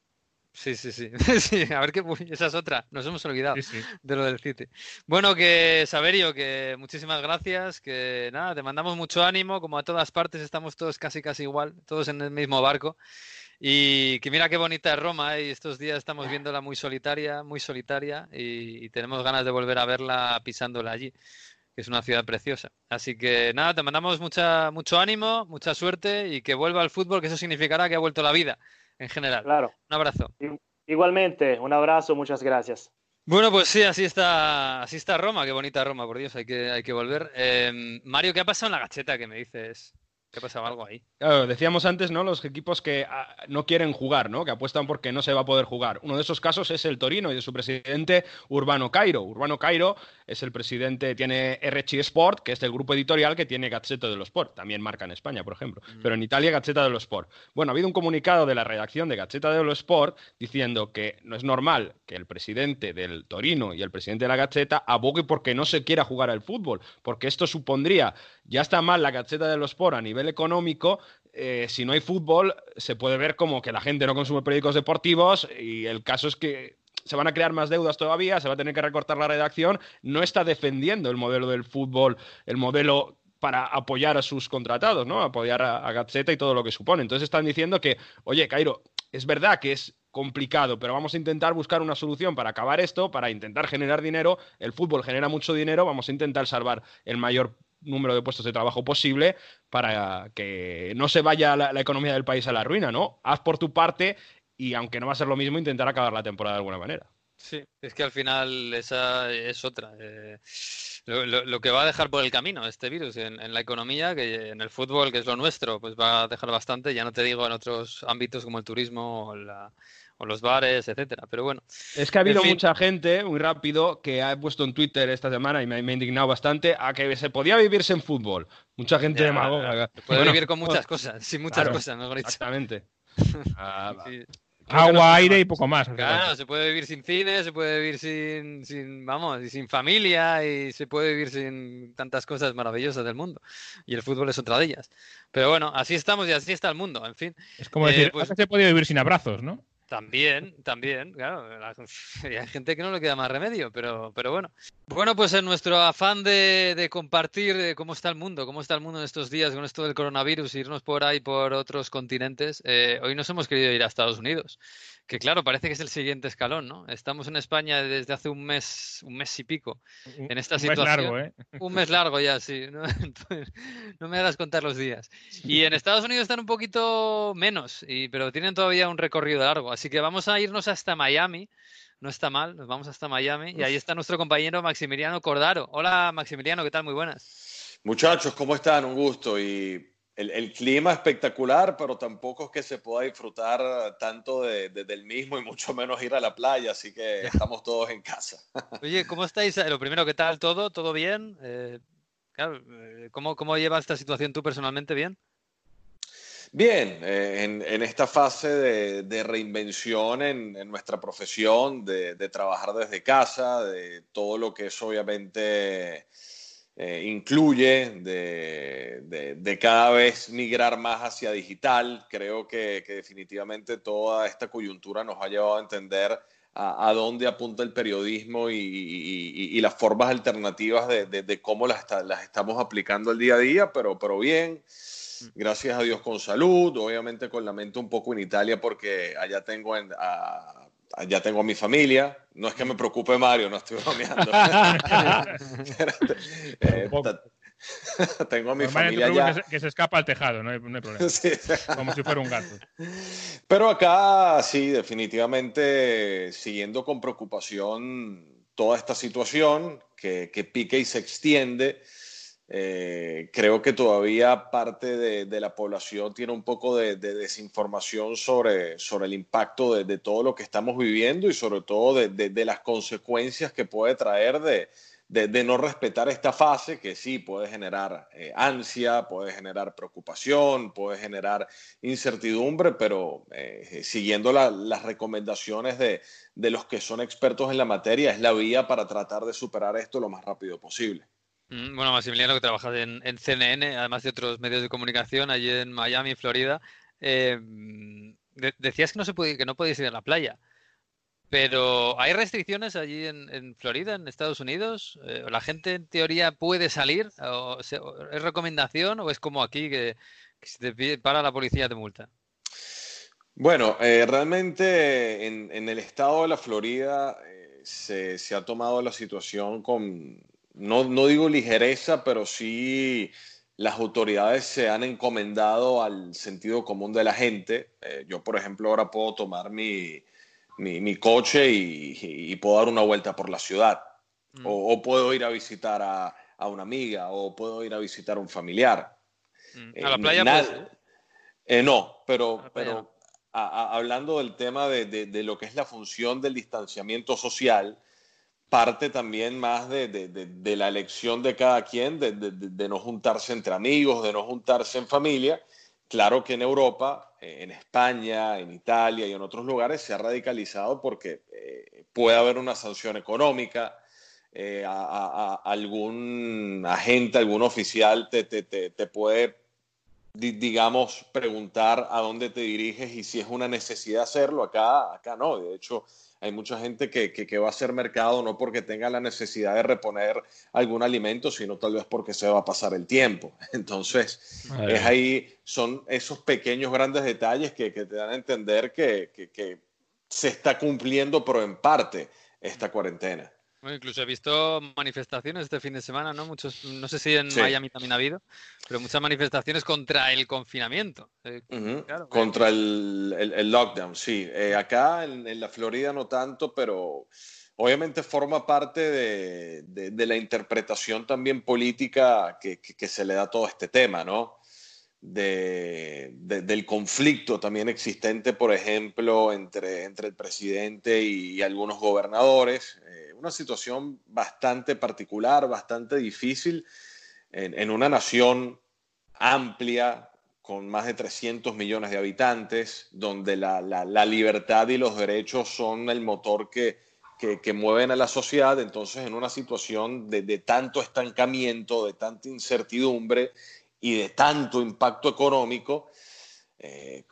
Sí, sí, sí. sí. A ver qué esa es otra. Nos hemos olvidado sí, sí. de lo del City. Bueno, que Saberio, que muchísimas gracias, que nada, te mandamos mucho ánimo, como a todas partes estamos todos casi casi igual, todos en el mismo barco. Y que mira qué bonita es Roma, ¿eh? y estos días estamos viéndola muy solitaria, muy solitaria, y, y tenemos ganas de volver a verla pisándola allí que es una ciudad preciosa. Así que nada, te mandamos mucha, mucho ánimo, mucha suerte y que vuelva al fútbol, que eso significará que ha vuelto la vida en general. Claro. Un abrazo. Igualmente, un abrazo, muchas gracias. Bueno, pues sí, así está, así está Roma, qué bonita Roma, por Dios, hay que, hay que volver. Eh, Mario, ¿qué ha pasado en la gacheta que me dices? ¿Qué pasaba algo ahí? Claro, decíamos antes, ¿no? Los equipos que ah, no quieren jugar, ¿no? Que apuestan porque no se va a poder jugar. Uno de esos casos es el Torino y de su presidente Urbano Cairo. Urbano Cairo es el presidente, tiene RC Sport, que es el grupo editorial que tiene Gazzetta dello Sport. También marca en España, por ejemplo. Mm. Pero en Italia, Gazzetta dello Sport. Bueno, ha habido un comunicado de la redacción de Gazzetta dello Sport diciendo que no es normal que el presidente del Torino y el presidente de la Gazzetta abogue porque no se quiera jugar al fútbol. Porque esto supondría, ya está mal la Gazzetta dello Sport a nivel económico, eh, si no hay fútbol, se puede ver como que la gente no consume periódicos deportivos y el caso es que se van a crear más deudas todavía, se va a tener que recortar la redacción, no está defendiendo el modelo del fútbol, el modelo para apoyar a sus contratados, ¿no? Apoyar a, a y todo lo que supone. Entonces están diciendo que, oye, Cairo, es verdad que es complicado, pero vamos a intentar buscar una solución para acabar esto, para intentar generar dinero. El fútbol genera mucho dinero, vamos a intentar salvar el mayor número de puestos de trabajo posible para que no se vaya la, economía del país a la ruina, ¿no? Haz por tu parte y aunque no va a ser lo mismo, intentar acabar la temporada de alguna manera. Sí, es que al final esa es otra. Eh, lo, que va a dejar por el camino este virus en, la economía, que en el fútbol, que es lo nuestro, pues va a dejar bastante. Ya no te digo en otros ámbitos como el turismo o la, o los bares, etcétera. Pero bueno. Es que ha habido mucha gente, muy rápido, que ha puesto en Twitter esta semana y me, ha indignado bastante a que se podía vivirse en fútbol. Mucha gente de demagoga. Puede vivir con muchas cosas, sin muchas cosas, mejor dicho. Exactamente. Ah, Agua, aire y poco más. Claro, se puede vivir sin cine, se puede vivir sin, sin, vamos, y sin familia y se puede vivir sin tantas cosas maravillosas del mundo. Y el fútbol es otra de ellas. Pero bueno, así estamos y así está el mundo, en fin. Es como decir, eh, pues... se puede vivir sin abrazos, ¿no? También, también, claro. Hay gente que no le queda más remedio, pero, pero bueno. Bueno, pues en nuestro afán de, de compartir cómo está el mundo, cómo está el mundo en estos días con esto del coronavirus, irnos por ahí por otros continentes, eh, hoy nos hemos querido ir a Estados Unidos que claro, parece que es el siguiente escalón, ¿no? Estamos en España desde hace un mes, un mes y pico, en esta situación. Un mes largo, ¿eh? Un mes largo ya, sí. No, me hagas contar los días. Y en Estados Unidos están un poquito menos, y, pero tienen todavía un recorrido largo. Así que vamos a irnos hasta Miami. No está mal, nos vamos hasta Miami. Y ahí está nuestro compañero Maximiliano Cordaro. Hola Maximiliano, ¿qué tal? Muy buenas. Muchachos, ¿cómo están? Un gusto. Y el, clima espectacular, pero tampoco es que se pueda disfrutar tanto de, del mismo y mucho menos ir a la playa, así que estamos todos en casa. Oye, ¿cómo estáis? Lo primero, ¿qué tal todo? ¿Todo bien? Eh, eh, ¿cómo, ¿Cómo llevas esta situación tú personalmente? ¿Bien? Bien, eh, en, esta fase de, reinvención en, nuestra profesión, de, de, trabajar desde casa, de todo lo que es obviamente eh, incluye de, cada vez migrar más hacia digital. Creo que, definitivamente toda esta coyuntura nos ha llevado a entender a, dónde apunta el periodismo y, las formas alternativas de, cómo las, las, estamos aplicando el día a día, pero bien. Gracias a Dios con salud, obviamente con la mente un poco en Italia porque allá tengo a, ya tengo a mi familia. No es que me preocupe Mario, no estoy bromeando. Eh, tengo a mi familia ya. Que se, escapa al tejado, no hay, problema. Como si fuera un gato. Pero acá sí, definitivamente siguiendo con preocupación toda esta situación que, que pique y se extiende. Eh, creo que todavía parte de, la población tiene un poco de, desinformación sobre, sobre el impacto de, todo lo que estamos viviendo y sobre todo de, las consecuencias que puede traer de, no respetar esta fase que sí puede generar eh, ansia, puede generar preocupación, puede generar incertidumbre, pero eh, siguiendo las recomendaciones de, de los que son expertos en la materia es la vía para tratar de superar esto lo más rápido posible. Mm, bueno, Maximiliano, que trabajas en, CNN, además de otros medios de comunicación, allí en Miami, Florida, eh, decías que no se puede, que no podéis ir a la playa. Pero ¿hay restricciones allí en, Florida, en Estados Unidos? Eh, ¿La gente en teoría puede salir? ¿O ¿Es recomendación o es como aquí que, si te para la policía te multa? Bueno, eh, realmente en, el estado de la Florida se, ha tomado la situación con, no, no digo ligereza, pero sí las autoridades se han encomendado al sentido común de la gente. Eh, yo, por ejemplo, ahora puedo tomar mi, mi, coche y, puedo dar una vuelta por la ciudad. Mm. O, puedo ir a visitar a, a, una amiga, o puedo ir a visitar a un familiar. Mm. ¿A la eh, playa? Eh, no, pero, pero hablando del tema de, de, lo que es la función del distanciamiento social, parte también más de, de, la elección de cada quien, de, no juntarse entre amigos, de no juntarse en familia. Claro que en Europa, eh, en España, en Italia y en otros lugares se ha radicalizado porque eh, puede haber una sanción económica, eh, a, algún agente, algún oficial te, te, te puede, digamos, preguntar a dónde te diriges y si es una necesidad hacerlo. Acá, acá no. De hecho, hay mucha gente que, que, va a hacer mercado no porque tenga la necesidad de reponer algún alimento, sino tal vez porque se va a pasar el tiempo. Entonces, es ahí, son esos pequeños, grandes detalles que, que te dan a entender que, se está cumpliendo, pero en parte, esta cuarentena. Incluso he visto manifestaciones este fin de semana, ¿no? Muchos, no sé si en Miami también ha habido, pero muchas manifestaciones contra el confinamiento. Eh, contra el, lockdown, sí. Eh, acá en, la Florida no tanto, pero obviamente forma parte de, la interpretación también política que, que, se le da a todo este tema, ¿no? De, del conflicto también existente, por ejemplo, entre, entre el presidente y, algunos gobernadores. Eh, una situación bastante particular, bastante difícil en, una nación amplia, con más de 300 millones de habitantes, donde la, la, libertad y los derechos son el motor que, que, que, mueven a la sociedad. Entonces, en una situación de, de tanto estancamiento, de tanta incertidumbre, y de tanto impacto económico, eh,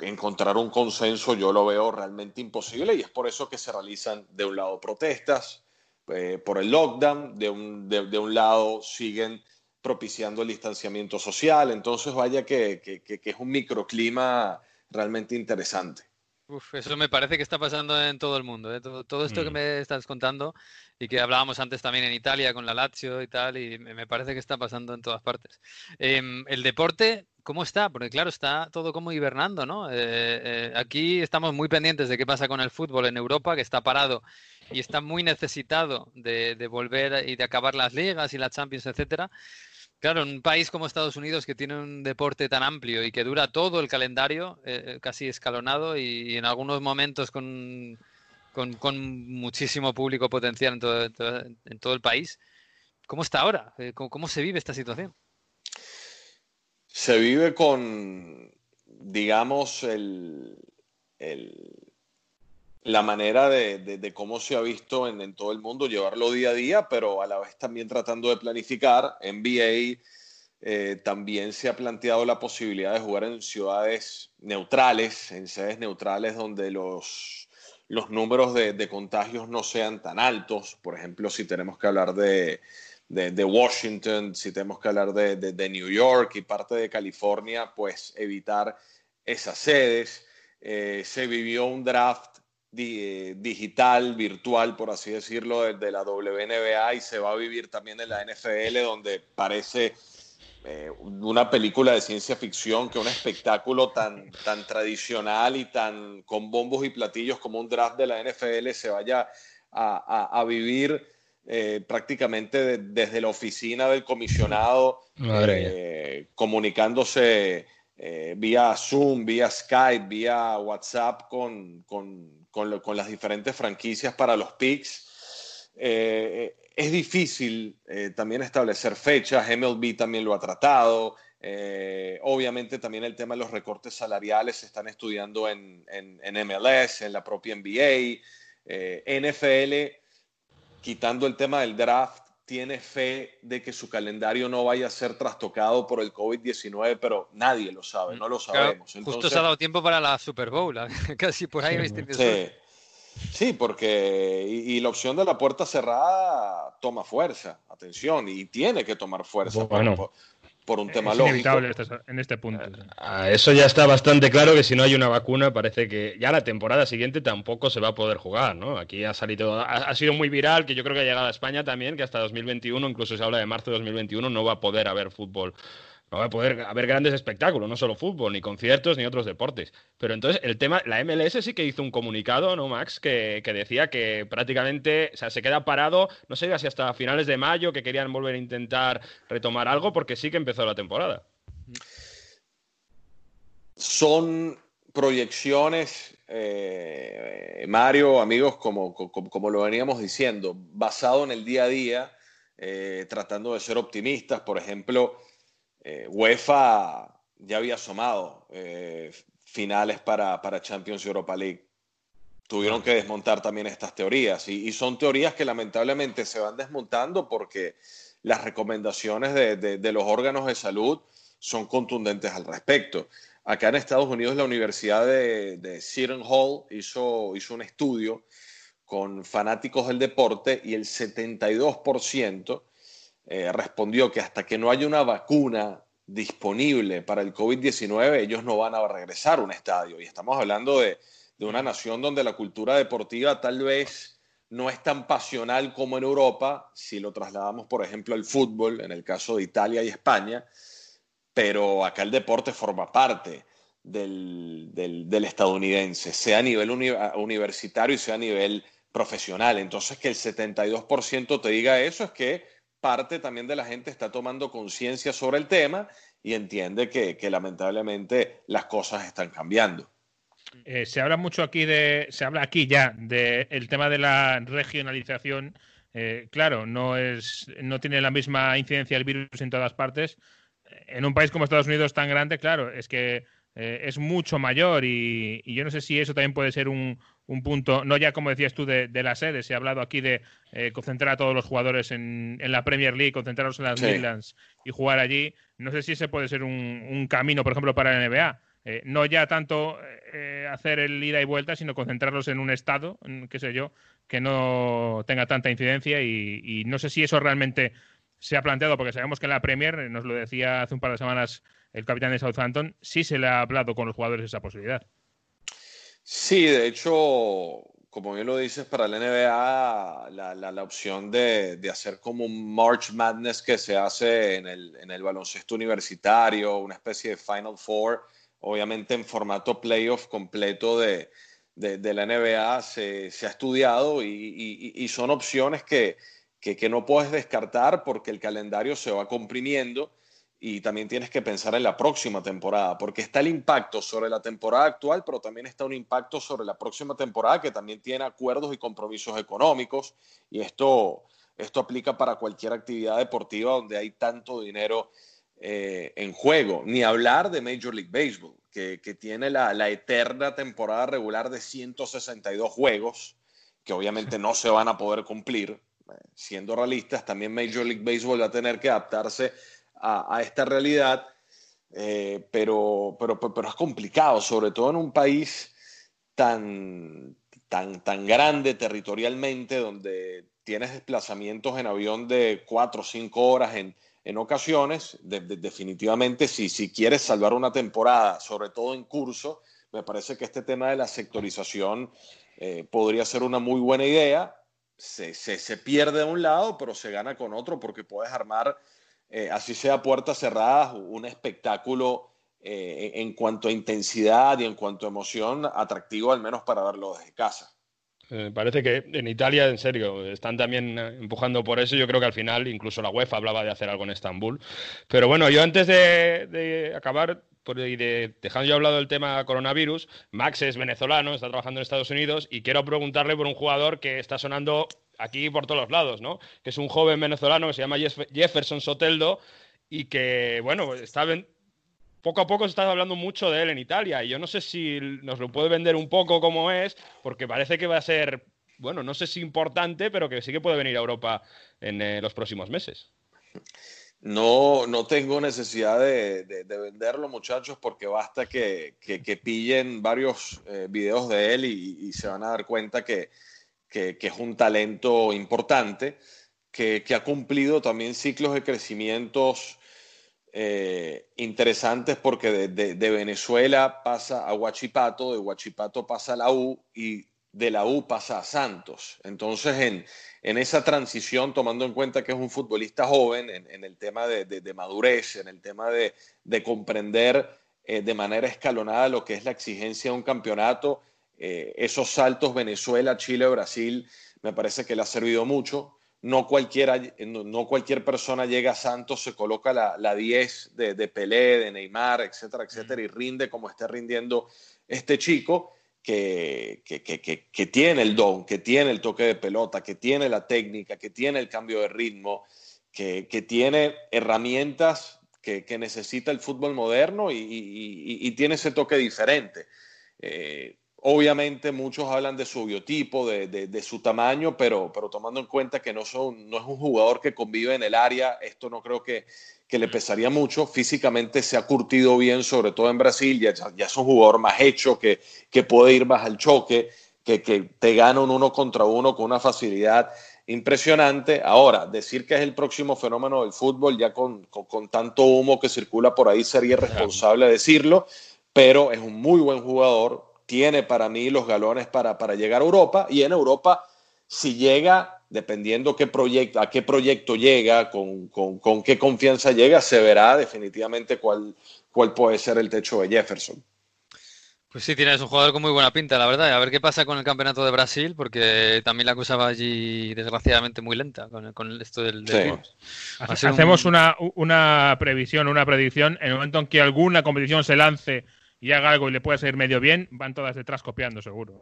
encontrar un consenso yo lo veo realmente imposible y es por eso que se realizan de un lado protestas eh, por el lockdown, de un, de, un, lado siguen propiciando el distanciamiento social, entonces vaya que, que, que es un microclima realmente interesante. Uf, eso me parece que está pasando en todo el mundo. ¿eh? Todo, esto que mm. me estás contando y que hablábamos antes también en Italia con la Lazio y tal, y me parece que está pasando en todas partes. Em, el deporte, ¿cómo está? Porque claro, está todo como hibernando, ¿no? Eh, eh, aquí estamos muy pendientes de qué pasa con el fútbol en Europa, que está parado y está muy necesitado de, de volver y de acabar las ligas y la Champions, etcétera. Claro, en un país como Estados Unidos que tiene un deporte tan amplio y que dura todo el calendario, eh, casi escalonado y, en algunos momentos con, con, muchísimo público potencial en todo, el país, ¿cómo está ahora? Eh, ¿Cómo, se vive esta situación? Se vive con, digamos, el, la manera de, cómo se ha visto en, todo el mundo, llevarlo día a día, pero a la vez también tratando de planificar. NBA eh, también se ha planteado la posibilidad de jugar en ciudades neutrales, en sedes neutrales donde los, los números de, contagios no sean tan altos. Por ejemplo, si tenemos que hablar de, de Washington, si tenemos que hablar de, New York y parte de California, pues evitar esas sedes. Eh, se vivió un draft digital, virtual, por así decirlo, de, la WNBA y se va a vivir también en la NFL, donde parece eh, una película de ciencia ficción que un espectáculo tan, tan tradicional y tan con bombos y platillos como un draft de la NFL se vaya a, vivir eh, prácticamente desde la oficina del comisionado, eh, comunicándose vía Zoom, vía Skype, vía WhatsApp con, con con, las diferentes franquicias para los picks. Eh, es difícil eh, también establecer fechas, MLB también lo ha tratado. Eh, obviamente también el tema de los recortes salariales se están estudiando en, en, MLS, en la propia NBA. NFL, quitando el tema del draft, tiene fe de que su calendario no vaya a ser trastocado por el COVID-19, pero nadie lo sabe, no lo sabemos. justo se ha dado tiempo para la Super Bowl, casi por ahí. Sí, sí, porque y, la opción de la puerta cerrada toma fuerza, atención, y tiene que tomar fuerza. Bueno, por un tema es inevitable este, en este punto. eso ya está bastante claro que si no hay una vacuna parece que ya la temporada siguiente tampoco se va a poder jugar, ¿no? Aquí ha salido, ha, sido muy viral, que yo creo que ha llegado a España también, que hasta 2021, incluso se habla de marzo de 2021, no va a poder haber fútbol no va a poder haber grandes espectáculos, no solo fútbol, ni conciertos, ni otros deportes. Pero entonces el tema, la MLS sí que hizo un comunicado, ¿no, Max? Que, decía que prácticamente, se queda parado, no sé si hasta finales de mayo, que querían volver a intentar retomar algo, porque sí que empezó la temporada. Son proyecciones, eh, Mario, amigos, como, como, lo veníamos diciendo, basado en el día a día, eh, tratando de ser optimistas. Por ejemplo, eh, UEFA ya había asomado eh, finales para, para, Champions Europa League. Tuvieron que desmontar también estas teorías y, son teorías que lamentablemente se van desmontando porque las recomendaciones de, de, los órganos de salud son contundentes al respecto. Acá en Estados Unidos la Universidad de, de Seton Hall hizo, hizo un estudio con fanáticos del deporte y el 72% eh, respondió que hasta que no haya una vacuna disponible para el COVID-19, ellos no van a regresar a un estadio. Y estamos hablando de, de una nación donde la cultura deportiva tal vez no es tan pasional como en Europa, si lo trasladamos, por ejemplo, al fútbol, en el caso de Italia y España, pero acá el deporte forma parte del, del, estadounidense, sea a nivel universitario y sea a nivel profesional. Entonces, que el 72% te diga eso es que parte también de la gente está tomando conciencia sobre el tema y entiende que, que, lamentablemente las cosas están cambiando. Eh, se habla mucho aquí de, se habla aquí ya del tema de la regionalización. Eh, claro, no es, no tiene la misma incidencia el virus en todas partes. En un país como Estados Unidos tan grande, claro, es que eh, es mucho mayor y, yo no sé si eso también puede ser un, punto, no ya como decías tú de, la sede, se ha hablado aquí de eh, concentrar a todos los jugadores en, la Premier League, concentrarlos en las Midlands y jugar allí. No sé si ese puede ser un, camino, por ejemplo, para la NBA. Eh, no ya tanto hacer el ida y vuelta, sino concentrarlos en un estado, qué sé yo, que no tenga tanta incidencia y, y no sé si eso realmente se ha planteado, porque sabemos que en la Premier, nos lo decía hace un par de semanas el capitán de Southampton, sí se le ha hablado con los jugadores esa posibilidad. Sí, de hecho, como bien lo dices, para la NBA la, opción de, hacer como un March Madness que se hace en el, baloncesto universitario, una especie de Final Four, obviamente en formato playoff completo de, la NBA, se, ha estudiado y, son opciones que, que no puedes descartar porque el calendario se va comprimiendo y también tienes que pensar en la próxima temporada, porque está el impacto sobre la temporada actual, pero también está un impacto sobre la próxima temporada que también tiene acuerdos y compromisos económicos, y esto, esto aplica para cualquier actividad deportiva donde hay tanto dinero eh, en juego, ni hablar de Major League Baseball, que, que tiene la, la eterna temporada regular de 162 juegos, que obviamente no se van a poder cumplir. Eh, siendo realistas, también Major League Baseball va a tener que adaptarse a, esta realidad, eh, pero, pero, pero es complicado, sobre todo en un país tan, tan, tan grande territorialmente, donde tienes desplazamientos en avión de cuatro o cinco horas en, en ocasiones, definitivamente si, si quieres salvar una temporada, sobre todo en curso, me parece que este tema de la sectorización eh, podría ser una muy buena idea. Se, se, se, pierde de un lado, pero se gana con otro porque puedes armar eh, así sea puertas cerradas, un espectáculo eh, en cuanto a intensidad y en cuanto a emoción atractivo, al menos para verlo desde casa. Me parece que en Italia, en serio, están también eh, empujando por eso. Yo creo que al final incluso la UEFA hablaba de hacer algo en Estambul. Pero bueno, yo antes de, acabar y de, dejando yo hablado del tema coronavirus, Max es venezolano, está trabajando en Estados Unidos y quiero preguntarle por un jugador que está sonando aquí por todos los lados, ¿no? Que es un joven venezolano que se llama Jefferson Soteldo y que, bueno, está poco a poco se está hablando mucho de él en Italia y yo no sé si nos lo puede vender un poco como es, porque parece que va a ser, bueno, no sé si importante, pero que sí que puede venir a Europa en eh, los próximos meses. No, no tengo necesidad de, venderlo, muchachos, porque basta que, pillen varios eh, videos de él y, se van a dar cuenta que, que, es un talento importante, que, ha cumplido también ciclos de crecimientos eh, interesantes porque de, Venezuela pasa a Huachipato, de Huachipato pasa a la U y de la U pasa a Santos. Entonces, en, esa transición, tomando en cuenta que es un futbolista joven, en, el tema de, madurez, en el tema de, comprender eh, de manera escalonada lo que es la exigencia de un campeonato, eh, esos saltos Venezuela, Chile, Brasil, me parece que le ha servido mucho. No, cualquiera, no, cualquier persona llega a Santos, se coloca la, la 10 de, de, Pelé, de Neymar, etcétera, etcétera, y rinde como está rindiendo este chico que, que, que, que, tiene el don, que tiene el toque de pelota, que tiene la técnica, que tiene el cambio de ritmo, que, tiene herramientas que, necesita el fútbol moderno y, y, tiene ese toque diferente. Eh, Obviamente muchos hablan de su biotipo, de, su tamaño, pero, pero, tomando en cuenta que no, son, no es un jugador que convive en el área, esto no creo que, le pesaría mucho. Físicamente se ha curtido bien, sobre todo en Brasil, ya, ya es un jugador más hecho, que, que puede ir más al choque, que, que te gana un uno contra uno con una facilidad impresionante. Ahora, decir que es el próximo fenómeno del fútbol, ya con, con tanto humo que circula por ahí, sería irresponsable decirlo, pero es un muy buen jugador tiene para mí los galones para, para llegar a Europa y en Europa, si llega, dependiendo qué proyecto, a qué proyecto llega, con, con, con qué confianza llega, se verá definitivamente cuál, cuál puede ser el techo de Jefferson. Pues sí, tienes un jugador con muy buena pinta, la verdad. A ver qué pasa con el campeonato de Brasil, porque también la cosa va allí, desgraciadamente, muy lenta con, con esto del, del Sí. virus. Va a Hace- ser un- Hacemos una, una previsión, una predicción. En el momento en que alguna competición se lance y haga algo y le pueda salir medio bien, van todas detrás copiando, seguro.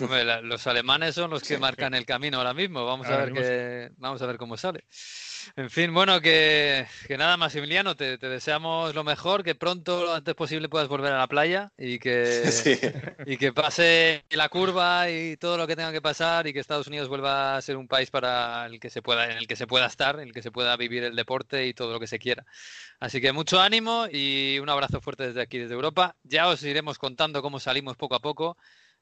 Hombre, la- los alemanes son los que marcan el camino ahora mismo. Vamos a ver qué, vamos a ver cómo sale. En fin, bueno, que, que nada, Maximiliano, te, te deseamos lo mejor, que pronto, lo antes posible, puedas volver a la playa y que, Sí. y que pase la curva y todo lo que tenga que pasar y que Estados Unidos vuelva a ser un país para el que se pueda, en el que se pueda estar, en el que se pueda vivir el deporte y todo lo que se quiera. Así que mucho ánimo y un abrazo fuerte desde aquí, desde Europa. Ya os iremos contando cómo salimos poco a poco,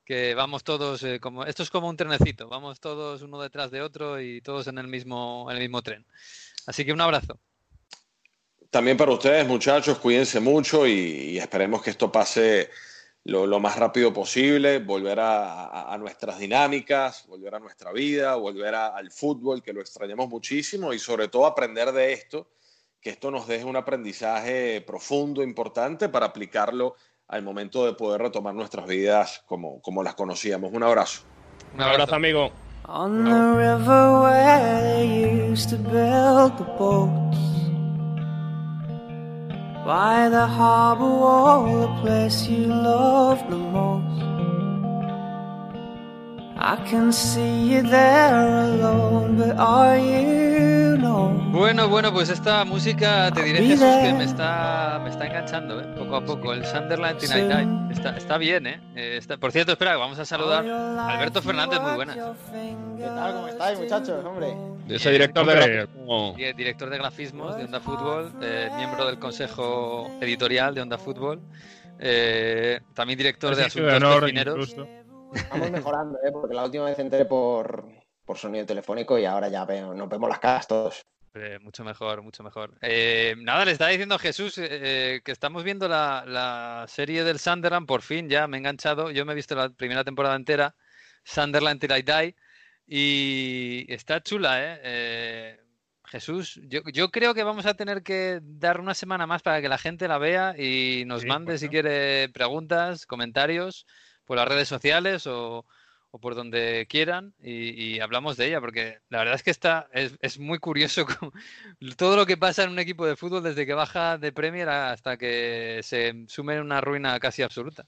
que vamos todos eh, como esto es como un trenecito, vamos todos uno detrás de otro y todos en el mismo el mismo tren. Así que un abrazo. También para ustedes, muchachos, cuídense mucho y, esperemos que esto pase lo, más rápido posible, volver a, nuestras dinámicas, volver a nuestra vida, volver al fútbol, que lo extrañamos muchísimo y sobre todo aprender de esto, que esto nos deje un aprendizaje profundo, importante para aplicarlo al momento de poder retomar nuestras vidas como, como las conocíamos. Un abrazo. Un abrazo, amigo. On the river where they used to build the boats. By the harbor wall, the place you love the most. Bueno, bueno, pues esta música te diré Jesús que there. me está, me está enganchando, ¿eh? poco a poco. El Sunderland Tonight Night está, está bien, ¿eh? Eh, está- por cierto, espera, vamos a saludar a Alberto Fernández, muy buenas. ¿Qué tal? ¿Cómo estáis, muchachos? Hombre. Ese director de Director de grafismos de Onda Fútbol, eh, miembro del consejo editorial de Onda Fútbol, eh, también director de Sitio de Asuntos honor. Vamos mejorando, ¿eh? Porque la última vez entré por, por sonido telefónico y ahora ya veo- nos vemos las caras todos. Eh, mucho mejor, mucho mejor. Eh, nada, le estaba diciendo a Jesús eh, que estamos viendo la, la serie del Sunderland, por fin ya me he enganchado. Yo me he visto la primera temporada entera, Sunderland Till I Die, y está chula, ¿eh? Eh, Jesús, yo, yo creo que vamos a tener que dar una semana más para que la gente la vea y nos Sí, mande si quiere preguntas, comentarios por las redes sociales o, por donde quieran y, hablamos de ella, porque la verdad es que está, es, es muy curioso todo lo que pasa en un equipo de fútbol desde que baja de Premier hasta que se sume en una ruina casi absoluta.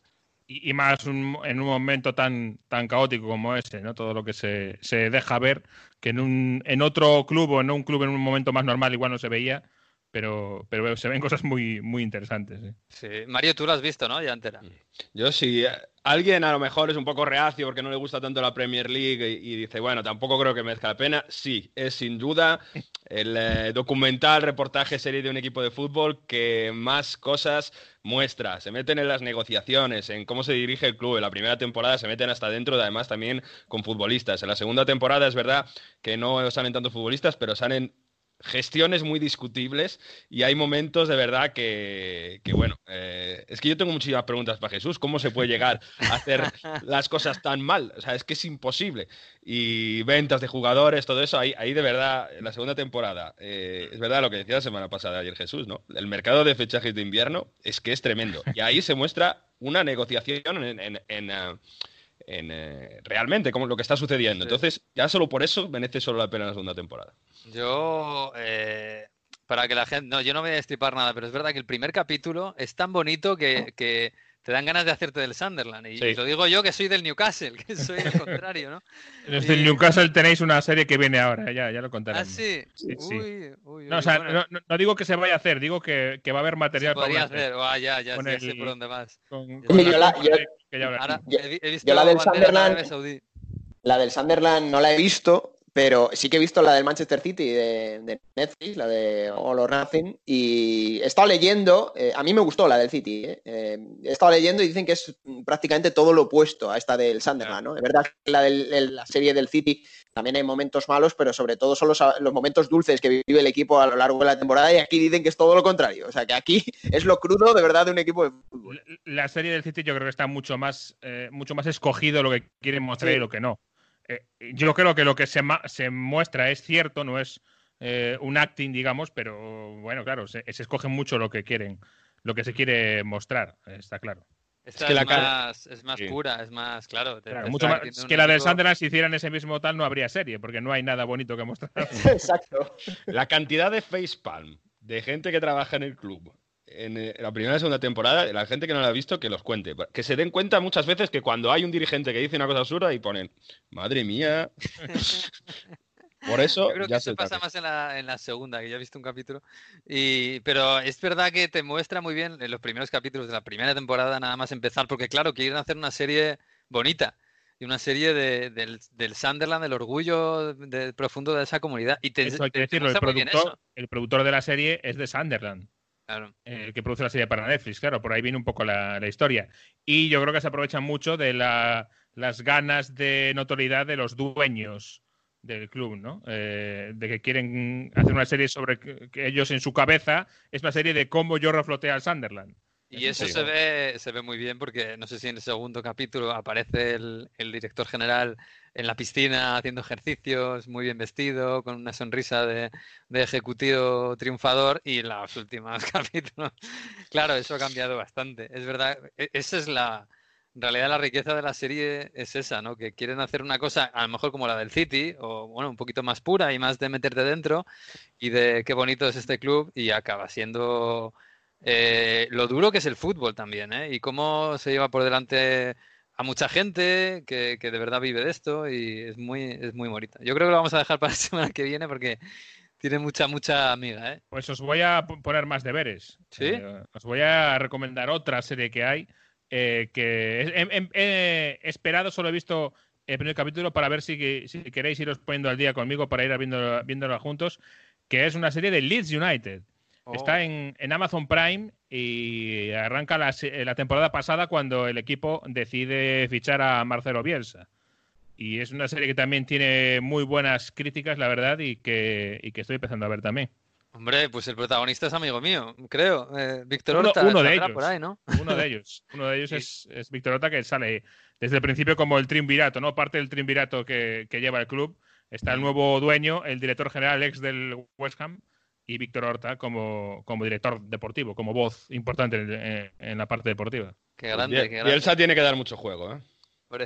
Y, más en un momento tan, tan caótico como ese, ¿no? Todo lo que se, se deja ver, que en, un, en otro club o en un club en un momento más normal igual no se veía, pero, pero se ven cosas muy, muy interesantes. ¿eh? Sí. Mario, tú lo has visto, ¿no? Ya entera. Yo sí. Alguien a lo mejor es un poco reacio porque no le gusta tanto la Premier League y, y dice, bueno, tampoco creo que merezca la pena. Sí, es sin duda el eh, documental, reportaje, serie de un equipo de fútbol que más cosas muestra. Se meten en las negociaciones, en cómo se dirige el club. En la primera temporada se meten hasta dentro, además también con futbolistas. En la segunda temporada es verdad que no salen tantos futbolistas, pero salen gestiones muy discutibles y hay momentos de verdad que, que bueno, eh, es que yo tengo muchísimas preguntas para Jesús. ¿Cómo se puede llegar a hacer las cosas tan mal? O sea, es que es imposible. Y ventas de jugadores, todo eso, ahí, ahí de verdad, en la segunda temporada, eh, es verdad lo que decía la semana pasada ayer Jesús, ¿no? El mercado de fichajes de invierno es que es tremendo. Y ahí se muestra una negociación en... en- en, eh, en, eh, realmente como lo que está sucediendo. Sí. Entonces, ya solo por eso merece solo la pena la segunda temporada. Yo, eh, para que la gente, no, yo no voy a destripar nada, pero es verdad que el primer capítulo es tan bonito que, que te dan ganas de hacerte del Sunderland. Y, Sí. y lo digo yo que soy del Newcastle, que soy el contrario, ¿no? Desde el Y- Newcastle tenéis una serie que viene ahora, ya, ya lo Ah, contaremos. sí. Sí, sí. Uy, uy, No, uy, o sea, bueno, no, no- no digo que se vaya a hacer, digo que, que va a haber se material para podría serie. hacer. Ah, ya, ya, ya sé el- por dónde vas. Con- Hombre, con yo la- yo- que- que ya hablaremos. Ahora Yo- he, vi- he visto yo la del Sunderland- Arabia Saudí. La del Sunderland no la he visto, pero sí que he visto la del Manchester City de, de Netflix, la de All or Nothing, y he estado leyendo, eh, a mí me gustó la del City, ¿eh? Eh, he estado leyendo y dicen que es prácticamente todo lo opuesto a esta del Sunderland, ¿no? Es verdad que la, el- la serie del City también hay momentos malos, pero sobre todo son los, los momentos dulces que vive el equipo a lo largo de la temporada y aquí dicen que es todo lo contrario, o sea que aquí es lo crudo de verdad de un equipo de fútbol. La serie del City yo creo que está mucho más, eh, mucho más escogido lo que quieren mostrar Sí. y lo que no. Eh, yo creo que lo que se, ma- se muestra es cierto, no es eh, un acting, digamos, pero bueno, claro, se, se escoge mucho lo que quieren, lo que se quiere mostrar, está claro. Esta Es que es, la cara- más, es más Sí. pura, es más, claro. te- Claro, te mucho está más metiendo que la del equipo- Sunderland si hicieran ese mismo tal no habría serie, porque no hay nada bonito que mostrar. Exacto. La cantidad de facepalm de gente que trabaja en el club en eh, la primera y segunda temporada, la gente que no la ha visto, que los cuente. Que se den cuenta muchas veces que cuando hay un dirigente que dice una cosa absurda y ponen, madre mía. Por eso, Yo creo que ya eso se pasa más en la, en la segunda, que ya he visto un capítulo. Y, pero es verdad que te muestra muy bien en los primeros capítulos de la primera temporada, nada más empezar, porque claro, quieren hacer una serie bonita y una serie de- del, del Sunderland, del orgullo de- profundo de esa comunidad. Y te, Eso hay que te- te decirlo, el productor, el productor de la serie es de Sunderland. Claro. el que produce la serie para Netflix, claro, por ahí viene un poco la, la historia. Y yo creo que se aprovechan mucho de la- las ganas de notoriedad de los dueños del club, ¿no? Eh, de que quieren hacer una serie sobre que, que ellos en su cabeza es una serie de cómo yo refloté al Sunderland. Y eso sí. se ve, se ve muy bien porque no sé si en el segundo capítulo aparece el, el director general en la piscina haciendo ejercicios, muy bien vestido, con una sonrisa de, de ejecutivo triunfador y los últimos capítulos. Claro, eso ha cambiado bastante. Es verdad, e- esa es la, realidad la riqueza de la serie es esa, ¿no? Que quieren hacer una cosa a lo mejor como la del City, o bueno, un poquito más pura y más de meterte dentro y de qué bonito es este club y acaba siendo eh, lo duro que es el fútbol también, ¿eh? Y cómo se lleva por delante a mucha gente que, que de verdad vive de esto y es muy, es muy bonita. Yo creo que lo vamos a dejar para la semana que viene porque tiene mucha, mucha amiga, ¿eh? Pues os voy a poner más deberes. ¿Sí? Eh, os voy a recomendar otra serie que hay eh, que he, he- he esperado, solo he visto el primer capítulo para ver si, si queréis iros poniendo al día conmigo para ir viendo, viéndola juntos, que es una serie de Leeds United. Oh. Está en, en Amazon Prime y arranca la, la temporada pasada cuando el equipo decide fichar a Marcelo Bielsa. Y es una serie que también tiene muy buenas críticas, la verdad, y que, y que estoy empezando a ver también. Hombre, pues el protagonista es amigo mío, creo. Eh, Víctor Uno- Horta uno de saldrá ellos. por ahí, ¿no? Uno de ellos. Uno de ellos Sí. es, es Víctor Ota, que sale desde el principio como el triunvirato, ¿no? Parte del triunvirato que, que lleva el club. Está el nuevo dueño, el director general ex del West Ham, y Víctor Horta como, como director deportivo, como voz importante en, en- en la parte deportiva. Qué grande, Biel- qué grande. Bielsa tiene que dar mucho juego, ¿eh?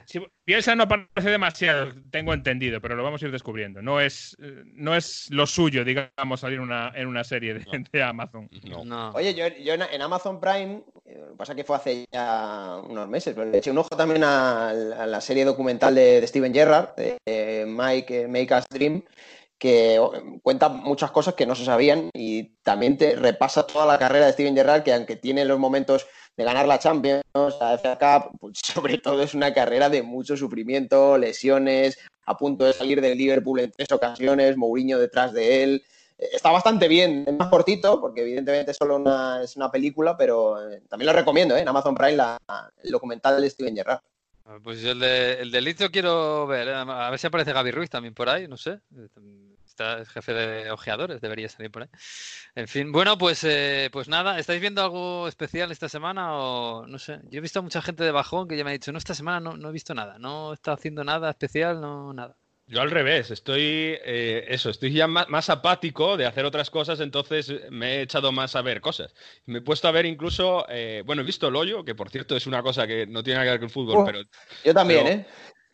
Sí, Bielsa no parece demasiado, tengo entendido, pero lo vamos a ir descubriendo. No es, no es lo suyo, digamos, salir una, en una serie de, No. de Amazon. No. No. Oye, yo, yo en, en Amazon Prime, eh, lo que pasa que fue hace ya unos meses, pero le eché un ojo también a, a la serie documental de, de Steven Gerrard, de eh, Mike, eh, Make Us Dream, que oh, cuenta muchas cosas que no se sabían y también te repasa toda la carrera de Steven Gerrard, que aunque tiene los momentos de ganar la Champions, la FA Cup, pues sobre todo es una carrera de mucho sufrimiento, lesiones, a punto de salir del Liverpool en tres ocasiones, Mourinho detrás de él. Eh, Está bastante bien, es más cortito, porque evidentemente solo una, es una película, pero eh, también lo recomiendo, ¿eh? en Amazon Prime, la- el documental de Steven Gerrard. Ah, Pues el de, el de quiero ver. ¿eh? A ver si aparece Gaby Ruiz también por ahí, no sé. Está es jefe de ojeadores, debería salir por ahí. En fin, bueno, pues, eh, pues nada, ¿estáis viendo algo especial esta semana o no sé? Yo he visto a mucha gente de bajón que ya me ha dicho, no, esta semana no, no he visto nada, no está haciendo nada especial, no, nada. Yo al revés, estoy eh, eso, estoy ya más, más apático de hacer otras cosas, entonces me he echado más a ver cosas. Me he puesto a ver incluso, eh, bueno, he visto el hoyo, que por cierto es una cosa que no tiene nada que ver con el fútbol, Oh. pero, Yo también, Pero- ¿eh?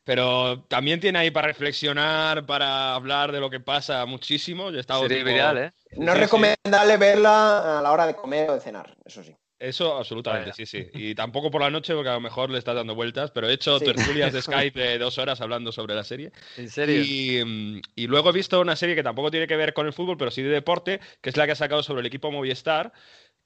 pero también tiene ahí para reflexionar, para hablar de lo que pasa muchísimo. Yo he estado Sería tipo- viral, ¿eh? No Sí, es sí. recomendable verla a la hora de comer o de cenar, eso sí. Eso absolutamente, sí, sí. Y tampoco por la noche, porque a lo mejor le estás dando vueltas, pero he hecho Sí. tertulias de Skype de dos horas hablando sobre la serie. ¿En serio? Y, mm, y luego he visto una serie que tampoco tiene que ver con el fútbol, pero sí de deporte, que es la que ha sacado sobre el equipo Movistar,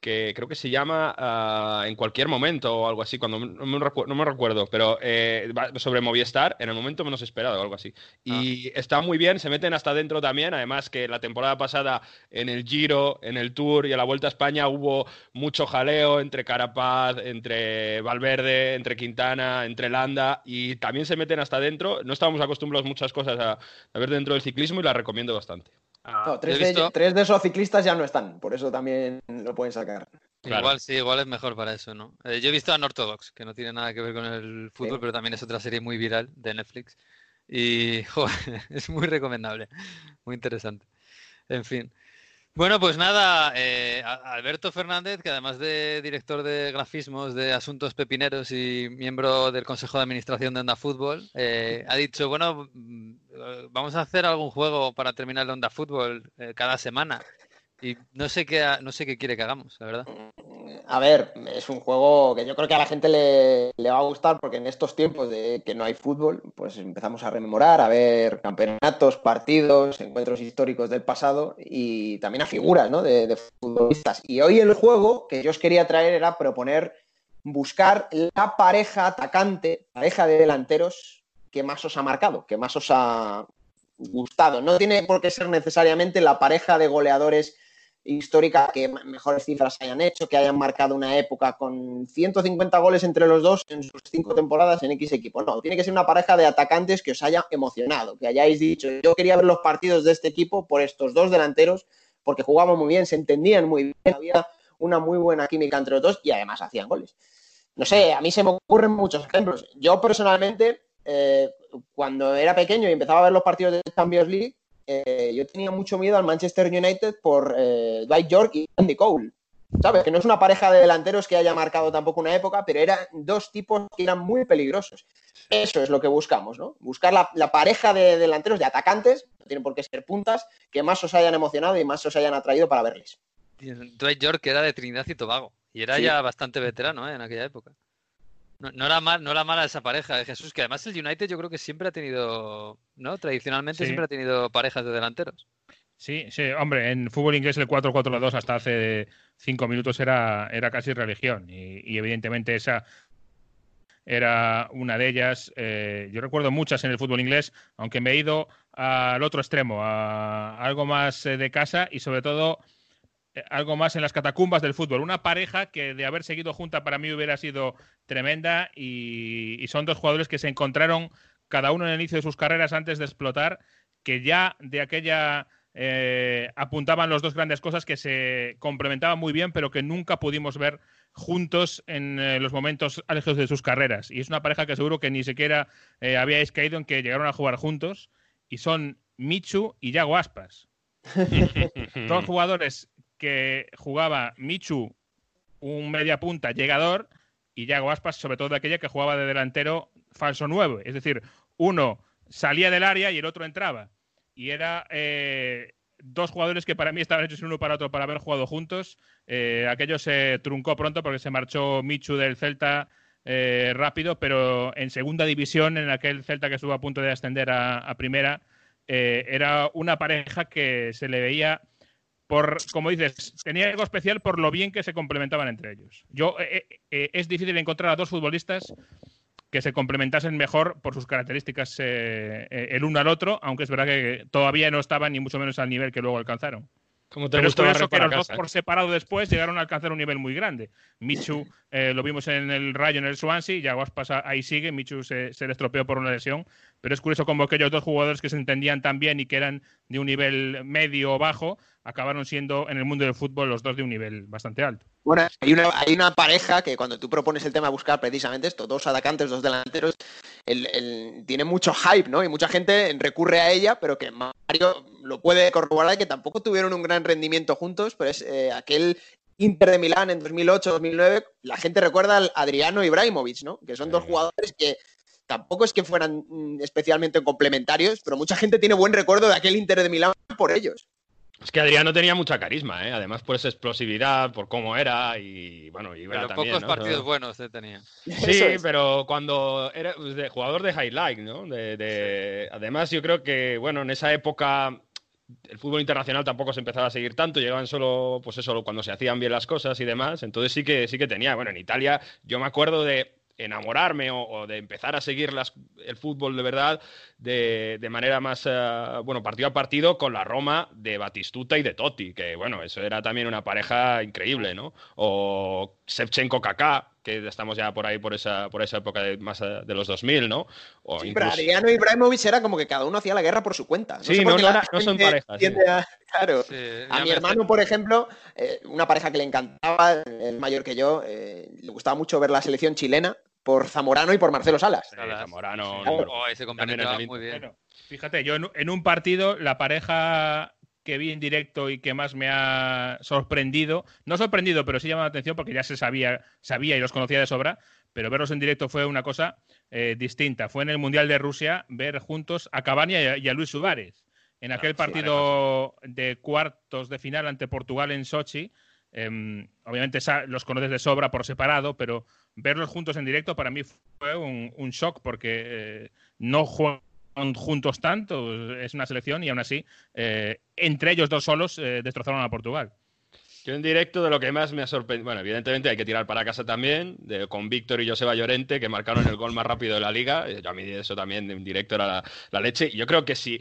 que creo que se llama ah, En cualquier momento o algo así, cuando no me, recu- no me recuerdo, pero eh, sobre Movistar, en el momento menos esperado o algo así. Y está muy bien, se meten hasta dentro también, además que la temporada pasada en el Giro, en el Tour y en la Vuelta a España hubo mucho jaleo entre Carapaz, entre Valverde, entre Quintana, entre Landa, y también se meten hasta dentro. No estábamos acostumbrados muchas cosas a, a ver dentro del ciclismo y la recomiendo bastante. No, tres, he de, tres de esos ciclistas ya no están, por eso también lo pueden sacar. Claro. Igual sí, igual es mejor para eso, ¿no? Eh, yo he visto Unorthodox, que no tiene nada que ver con el fútbol, Sí. pero también es otra serie muy viral de Netflix. Y joder, es muy recomendable, muy interesante. En fin. Bueno, pues nada, eh, Alberto Fernández, que además de director de grafismos de Asuntos Pepineros y miembro del Consejo de Administración de Onda Fútbol, eh, ha dicho, bueno, mm, eh, vamos a hacer algún juego para terminar el Onda Fútbol eh, cada semana. Y no sé qué, no sé qué quiere que hagamos, la verdad. A ver, es un juego que yo creo que a la gente le, le va a gustar porque en estos tiempos de que no hay fútbol, pues empezamos a rememorar, a ver campeonatos, partidos, encuentros históricos del pasado y también a figuras ¿no? de, de futbolistas. Y hoy el juego que yo os quería traer era proponer buscar la pareja atacante, pareja de delanteros que más os ha marcado, que más os ha gustado. No tiene por qué ser necesariamente la pareja de goleadores histórica que mejores cifras hayan hecho, que hayan marcado una época con 150 goles entre los dos en sus cinco temporadas en X equipo. No, tiene que ser una pareja de atacantes que os haya emocionado, que hayáis dicho, yo quería ver los partidos de este equipo por estos dos delanteros, porque jugaban muy bien, se entendían muy bien, había una muy buena química entre los dos y además hacían goles. No sé, a mí se me ocurren muchos ejemplos. Yo personalmente, eh, cuando era pequeño y empezaba a ver los partidos de Champions League, eh, yo tenía mucho miedo al Manchester United por eh, Dwight York y Andy Cole. ¿Sabes? Que no es una pareja de delanteros que haya marcado tampoco una época, pero eran dos tipos que eran muy peligrosos. Eso es lo que buscamos, ¿no? Buscar la, la pareja de delanteros, de atacantes, no tienen por qué ser puntas, que más os hayan emocionado y más os hayan atraído para verles. Dwight York era de Trinidad y Tobago y era Sí. ya bastante veterano ¿eh? en aquella época. No, no era mal, no era mala esa pareja de Jesús, que además el United yo creo que siempre ha tenido, ¿no? Tradicionalmente Sí. siempre ha tenido parejas de delanteros. Sí, sí, hombre, en fútbol inglés el 4-4-2 hasta hace cinco minutos era, era casi religión y, y evidentemente esa era una de ellas. Eh, yo recuerdo muchas en el fútbol inglés, aunque me he ido al otro extremo, a algo más eh, de casa y sobre todo eh, algo más en las catacumbas del fútbol. Una pareja que de haber seguido junta para mí hubiera sido tremenda y, y son dos jugadores que se encontraron cada uno en el inicio de sus carreras antes de explotar, que ya de aquella eh, apuntaban los dos grandes cosas que se complementaban muy bien, pero que nunca pudimos ver juntos en eh, los momentos álgidos de sus carreras. Y es una pareja que seguro que ni siquiera eh, habíais caído en que llegaron a jugar juntos. Y son Michu y Yago Aspas. Dos jugadores que jugaba Michu, un media punta llegador, y Yago Aspas, sobre todo de aquella que jugaba de delantero falso 9. Es decir, uno salía del área y el otro entraba. Y era eh, dos jugadores que para mí estaban hechos uno para otro para haber jugado juntos. Eh, aquello se truncó pronto porque se marchó Michu del Celta eh, rápido, pero en segunda división, en aquel Celta que estuvo a punto de ascender a, primera, era una pareja que se le veía por, como dices, tenía algo especial por lo bien que se complementaban entre ellos. Yo eh, eh, es difícil encontrar a dos futbolistas que se complementasen mejor por sus características eh, eh, el uno al otro, aunque es verdad que todavía no estaban ni mucho menos al nivel que luego alcanzaron. Como te Pero es curioso que los dos por ¿eh? separado después llegaron a alcanzar un nivel muy grande. Michu eh, lo vimos en el Rayo, en el Swansea, y Aguaspas ahí sigue, Michu se, se le estropeó por una lesión, pero es curioso como aquellos dos jugadores que se entendían tan bien y que eran de un nivel medio o bajo, acabaron siendo en el mundo del fútbol los dos de un nivel bastante alto. Bueno, hay una, hay una pareja que cuando tú propones el tema de buscar precisamente esto, dos atacantes, dos delanteros, el- el- tiene mucho hype, ¿no? Y mucha gente recurre a ella, pero que Mario lo puede corroborar que tampoco tuvieron un gran rendimiento juntos, pero es eh, aquel Inter de Milán en 2008-2009, la gente recuerda al Adriano Ibrahimovic, ¿no? Que son dos jugadores que tampoco es que fueran mm, especialmente complementarios, pero mucha gente tiene buen recuerdo de aquel Inter de Milán por ellos. Es que Adriano tenía mucha carisma, ¿eh? además por esa explosividad, por cómo era y bueno, y Pero también, pocos ¿no? partidos buenos eh, tenía. Sí, es. pero cuando era pues, de jugador de highlight, ¿no? De, de- Además, yo creo que, bueno, en esa época el fútbol internacional tampoco se empezaba a seguir tanto, llegaban solo, pues eso, cuando se hacían bien las cosas y demás. Entonces sí que sí que tenía. Bueno, en Italia yo me acuerdo de enamorarme o, de empezar a seguir las, el fútbol de verdad de, de manera más, eh, bueno, partido a partido con la Roma de Batistuta y de Totti, que bueno, eso era también una pareja increíble, ¿no? O Shevchenko-Kaká, que estamos ya por ahí por esa, por esa época de, más eh, de los 2000, ¿no? O sí, incluso... pero Adriano Ibrahimovic era como que cada uno hacía la guerra por su cuenta. No sí, no, no, no, son parejas. Sí. A, claro. Sí, a mi hermano, por ejemplo, eh, una pareja que le encantaba, el mayor que yo, eh, le gustaba mucho ver la selección chilena por Zamorano y por Marcelo Salas. Sí, Zamorano, claro. oh, ese compañero muy bien. Bueno, fíjate, yo en, en un partido, la pareja que vi en directo y que más me ha sorprendido, no sorprendido, pero sí llamado la atención porque ya se sabía, sabía y los conocía de sobra, pero verlos en directo fue una cosa eh, distinta. Fue en el Mundial de Rusia ver juntos a Cavani y a, y a Luis Suárez. En aquel ah, partido sí, de cuartos de final ante Portugal en Sochi, eh, obviamente los conoces de sobra por separado, pero verlos juntos en directo para mí fue un, un shock porque eh, no juegan juntos tanto, es una selección y aún así, eh, entre ellos dos solos, eh, destrozaron a Portugal. Yo en directo de lo que más me ha sorprendido, bueno, evidentemente hay que tirar para casa también, de, con Víctor y Joseba Llorente, que marcaron el gol más rápido de la liga, yo a mí eso también en directo era la, la leche, y yo creo que si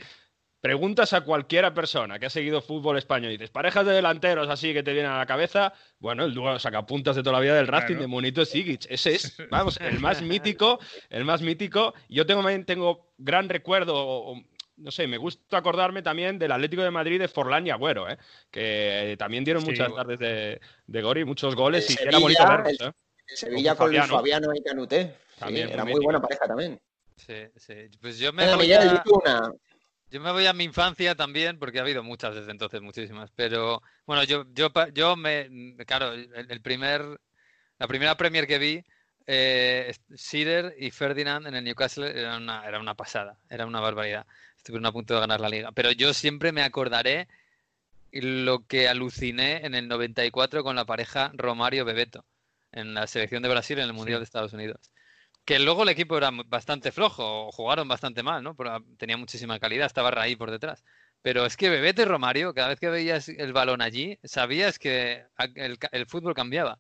preguntas a cualquiera persona que ha seguido fútbol español y dices, parejas de delanteros así que te vienen a la cabeza, bueno, el dúo sacapuntas de toda la vida del Racing claro. de Monito Sigic. Ese es, vamos, el más mítico, el más mítico. Yo tengo, tengo gran recuerdo, no sé, me gusta acordarme también del Atlético de Madrid de Forlán y Agüero, ¿eh? que también dieron sí, muchas tardes de, de Gori, muchos goles, y Sevilla, era bonito verlos. ¿eh? Sevilla con, con Fabiano. Fabiano y Canuté. También, sí, era muy, buena pareja también. Sí, sí. Pues yo me. Voy a... una, yo me voy a mi infancia también, porque ha habido muchas desde entonces, muchísimas. Pero bueno, yo, yo, yo me. Claro, el, el primer. La primera Premier que vi, eh, Sider y Ferdinand en el Newcastle era una, era una pasada, era una barbaridad. Estuvieron a punto de ganar la liga. Pero yo siempre me acordaré lo que aluciné en el 94 con la pareja Romario-Bebeto en la selección de Brasil en el Mundial sí. de Estados Unidos que luego el equipo era bastante flojo, jugaron bastante mal, ¿no? Pero tenía muchísima calidad, estaba Raí por detrás. Pero es que Bebete y Romario, cada vez que veías el balón allí, sabías que el, el fútbol cambiaba.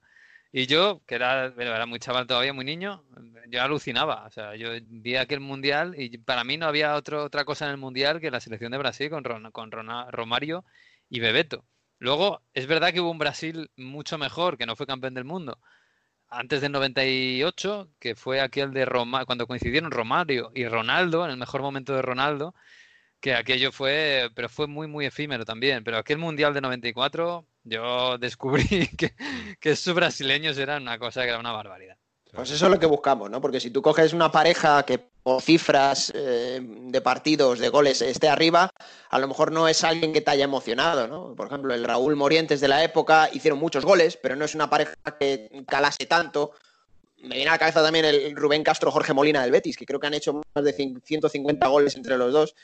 Y yo, que era, era, muy chaval todavía, muy niño, yo alucinaba. O sea, yo vi aquel mundial y para mí no había otro, otra cosa en el mundial que la selección de Brasil con, Ron, con Ron, Romario y Bebeto. Luego, es verdad que hubo un Brasil mucho mejor, que no fue campeón del mundo, antes del 98, que fue aquel de Roma, cuando coincidieron Romario y Ronaldo, en el mejor momento de Ronaldo, que aquello fue, pero fue muy, muy efímero también. Pero aquel Mundial de 94, yo descubrí que, que esos brasileños eran una cosa que era una barbaridad. Pues eso es lo que buscamos, ¿no? Porque si tú coges una pareja que por cifras eh, de partidos, de goles, esté arriba, a lo mejor no es alguien que te haya emocionado, ¿no? Por ejemplo, el Raúl Morientes de la época hicieron muchos goles, pero no es una pareja que calase tanto. Me viene a la cabeza también el Rubén Castro Jorge Molina del Betis, que creo que han hecho más de 150 goles entre los dos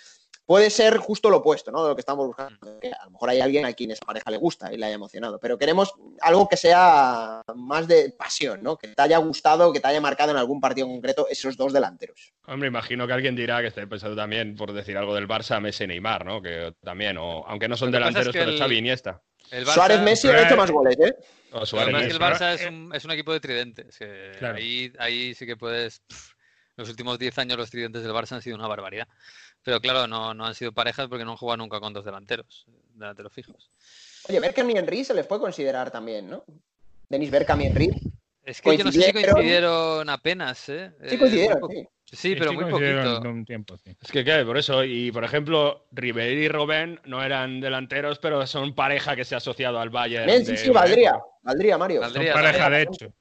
puede ser justo lo opuesto, ¿no? De lo que estamos buscando. Que a lo mejor hay alguien a quien esa pareja le gusta y le haya emocionado, pero queremos algo que sea más de pasión, ¿no? Que te haya gustado, que te haya marcado en algún partido concreto esos dos delanteros. Hombre, imagino que alguien dirá que esté pensando también, por decir algo del Barça, Messi Neymar, ¿no? Que también, o aunque no son delanteros, es pero el... Xavi Iniesta. El Barça... Suárez Messi ha hecho más goles, ¿eh? Suárez, Messi. el Barça es un, es un equipo de tridentes. Que claro. ahí, ahí sí que puedes. Pff, los últimos 10 años los tridentes del Barça han sido una barbaridad. Pero claro, no, no han sido parejas porque no han jugado nunca con dos delanteros, delanteros fijos. Oye, Berkham y Henry se les puede considerar también, ¿no? Denis Berkham y Henry. Es que yo no sé si coincidieron apenas, ¿eh? Sí coincidieron, sí. Sí, pero sí, muy poquito. Un tiempo, sí. Es que, ¿qué? Por eso, y por ejemplo, Ribery y Robben no eran delanteros, pero son pareja que se ha asociado al Bayern. Bien, sí, sí, valdría. Valdría, Mario. Valdría, son pareja, de hecho.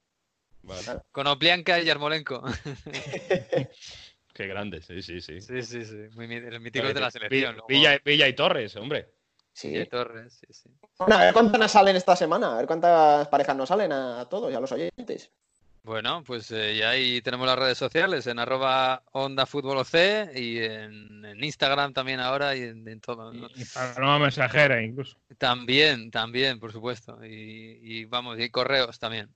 Vale. Con Oplianka y Yarmolenko. Qué grande, sí, sí, sí. Sí, sí, sí. Muy, el mítico de la selección. Villa, Villa, y Torres, hombre. Sí. Villa y Torres, sí, sí. Bueno, a ver cuántas nos salen esta semana, a ver cuántas parejas nos salen a todos y a los oyentes. Bueno, pues eh, ya ahí tenemos las redes sociales en arroba onda fútbol OC y en, en, Instagram también ahora y en, en todo. ¿no? Y para mensajera incluso. También, también, por supuesto. Y, y vamos, y correos también.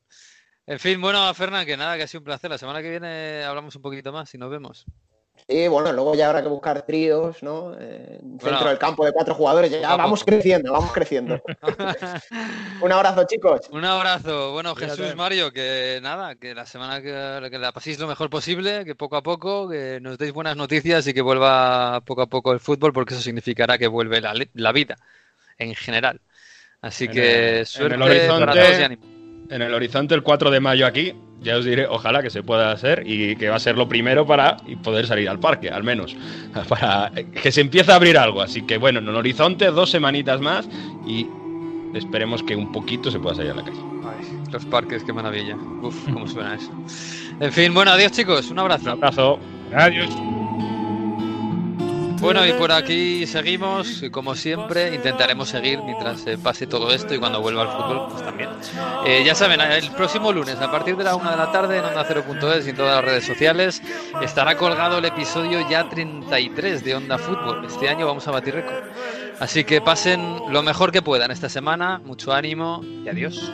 En fin, bueno, Fernán, que nada, que ha sido un placer. La semana que viene hablamos un poquito más y nos vemos. Sí, bueno, luego ya habrá que buscar tríos, ¿no? Eh, Bueno. centro del campo de cuatro jugadores. Ya vamos creciendo, vamos creciendo. Un abrazo, chicos. Un abrazo. Bueno. Jesús, Mario, que nada, que la semana que, que la paséis lo mejor posible, que poco a poco, que nos deis buenas noticias y que vuelva poco a poco el fútbol, porque eso significará que vuelve la, vida en general. Así En que el- suerte en el horizonte- para todos y ánimo. En el horizonte el 4 de mayo aquí, ya os diré, ojalá que se pueda hacer y que va a ser lo primero para y poder salir al parque, al menos. Para que se empiece a abrir algo. Así que bueno, en el horizonte dos semanitas más y esperemos que un poquito se pueda salir a la calle. Ay, los parques, qué maravilla. Uf, cómo suena eso. En fin, bueno, adiós chicos, un abrazo. Un abrazo. Adiós. Bueno, y por aquí seguimos, como siempre, intentaremos seguir mientras eh, pase todo esto y cuando vuelva al fútbol, pues también. Eh, ya saben, el próximo lunes, a partir de la una de la tarde, en Onda 0.es y en todas las redes sociales, estará colgado el episodio ya 33 de Onda Fútbol. Este año vamos a batir récord. Así que pasen lo mejor que puedan esta semana, mucho ánimo y adiós.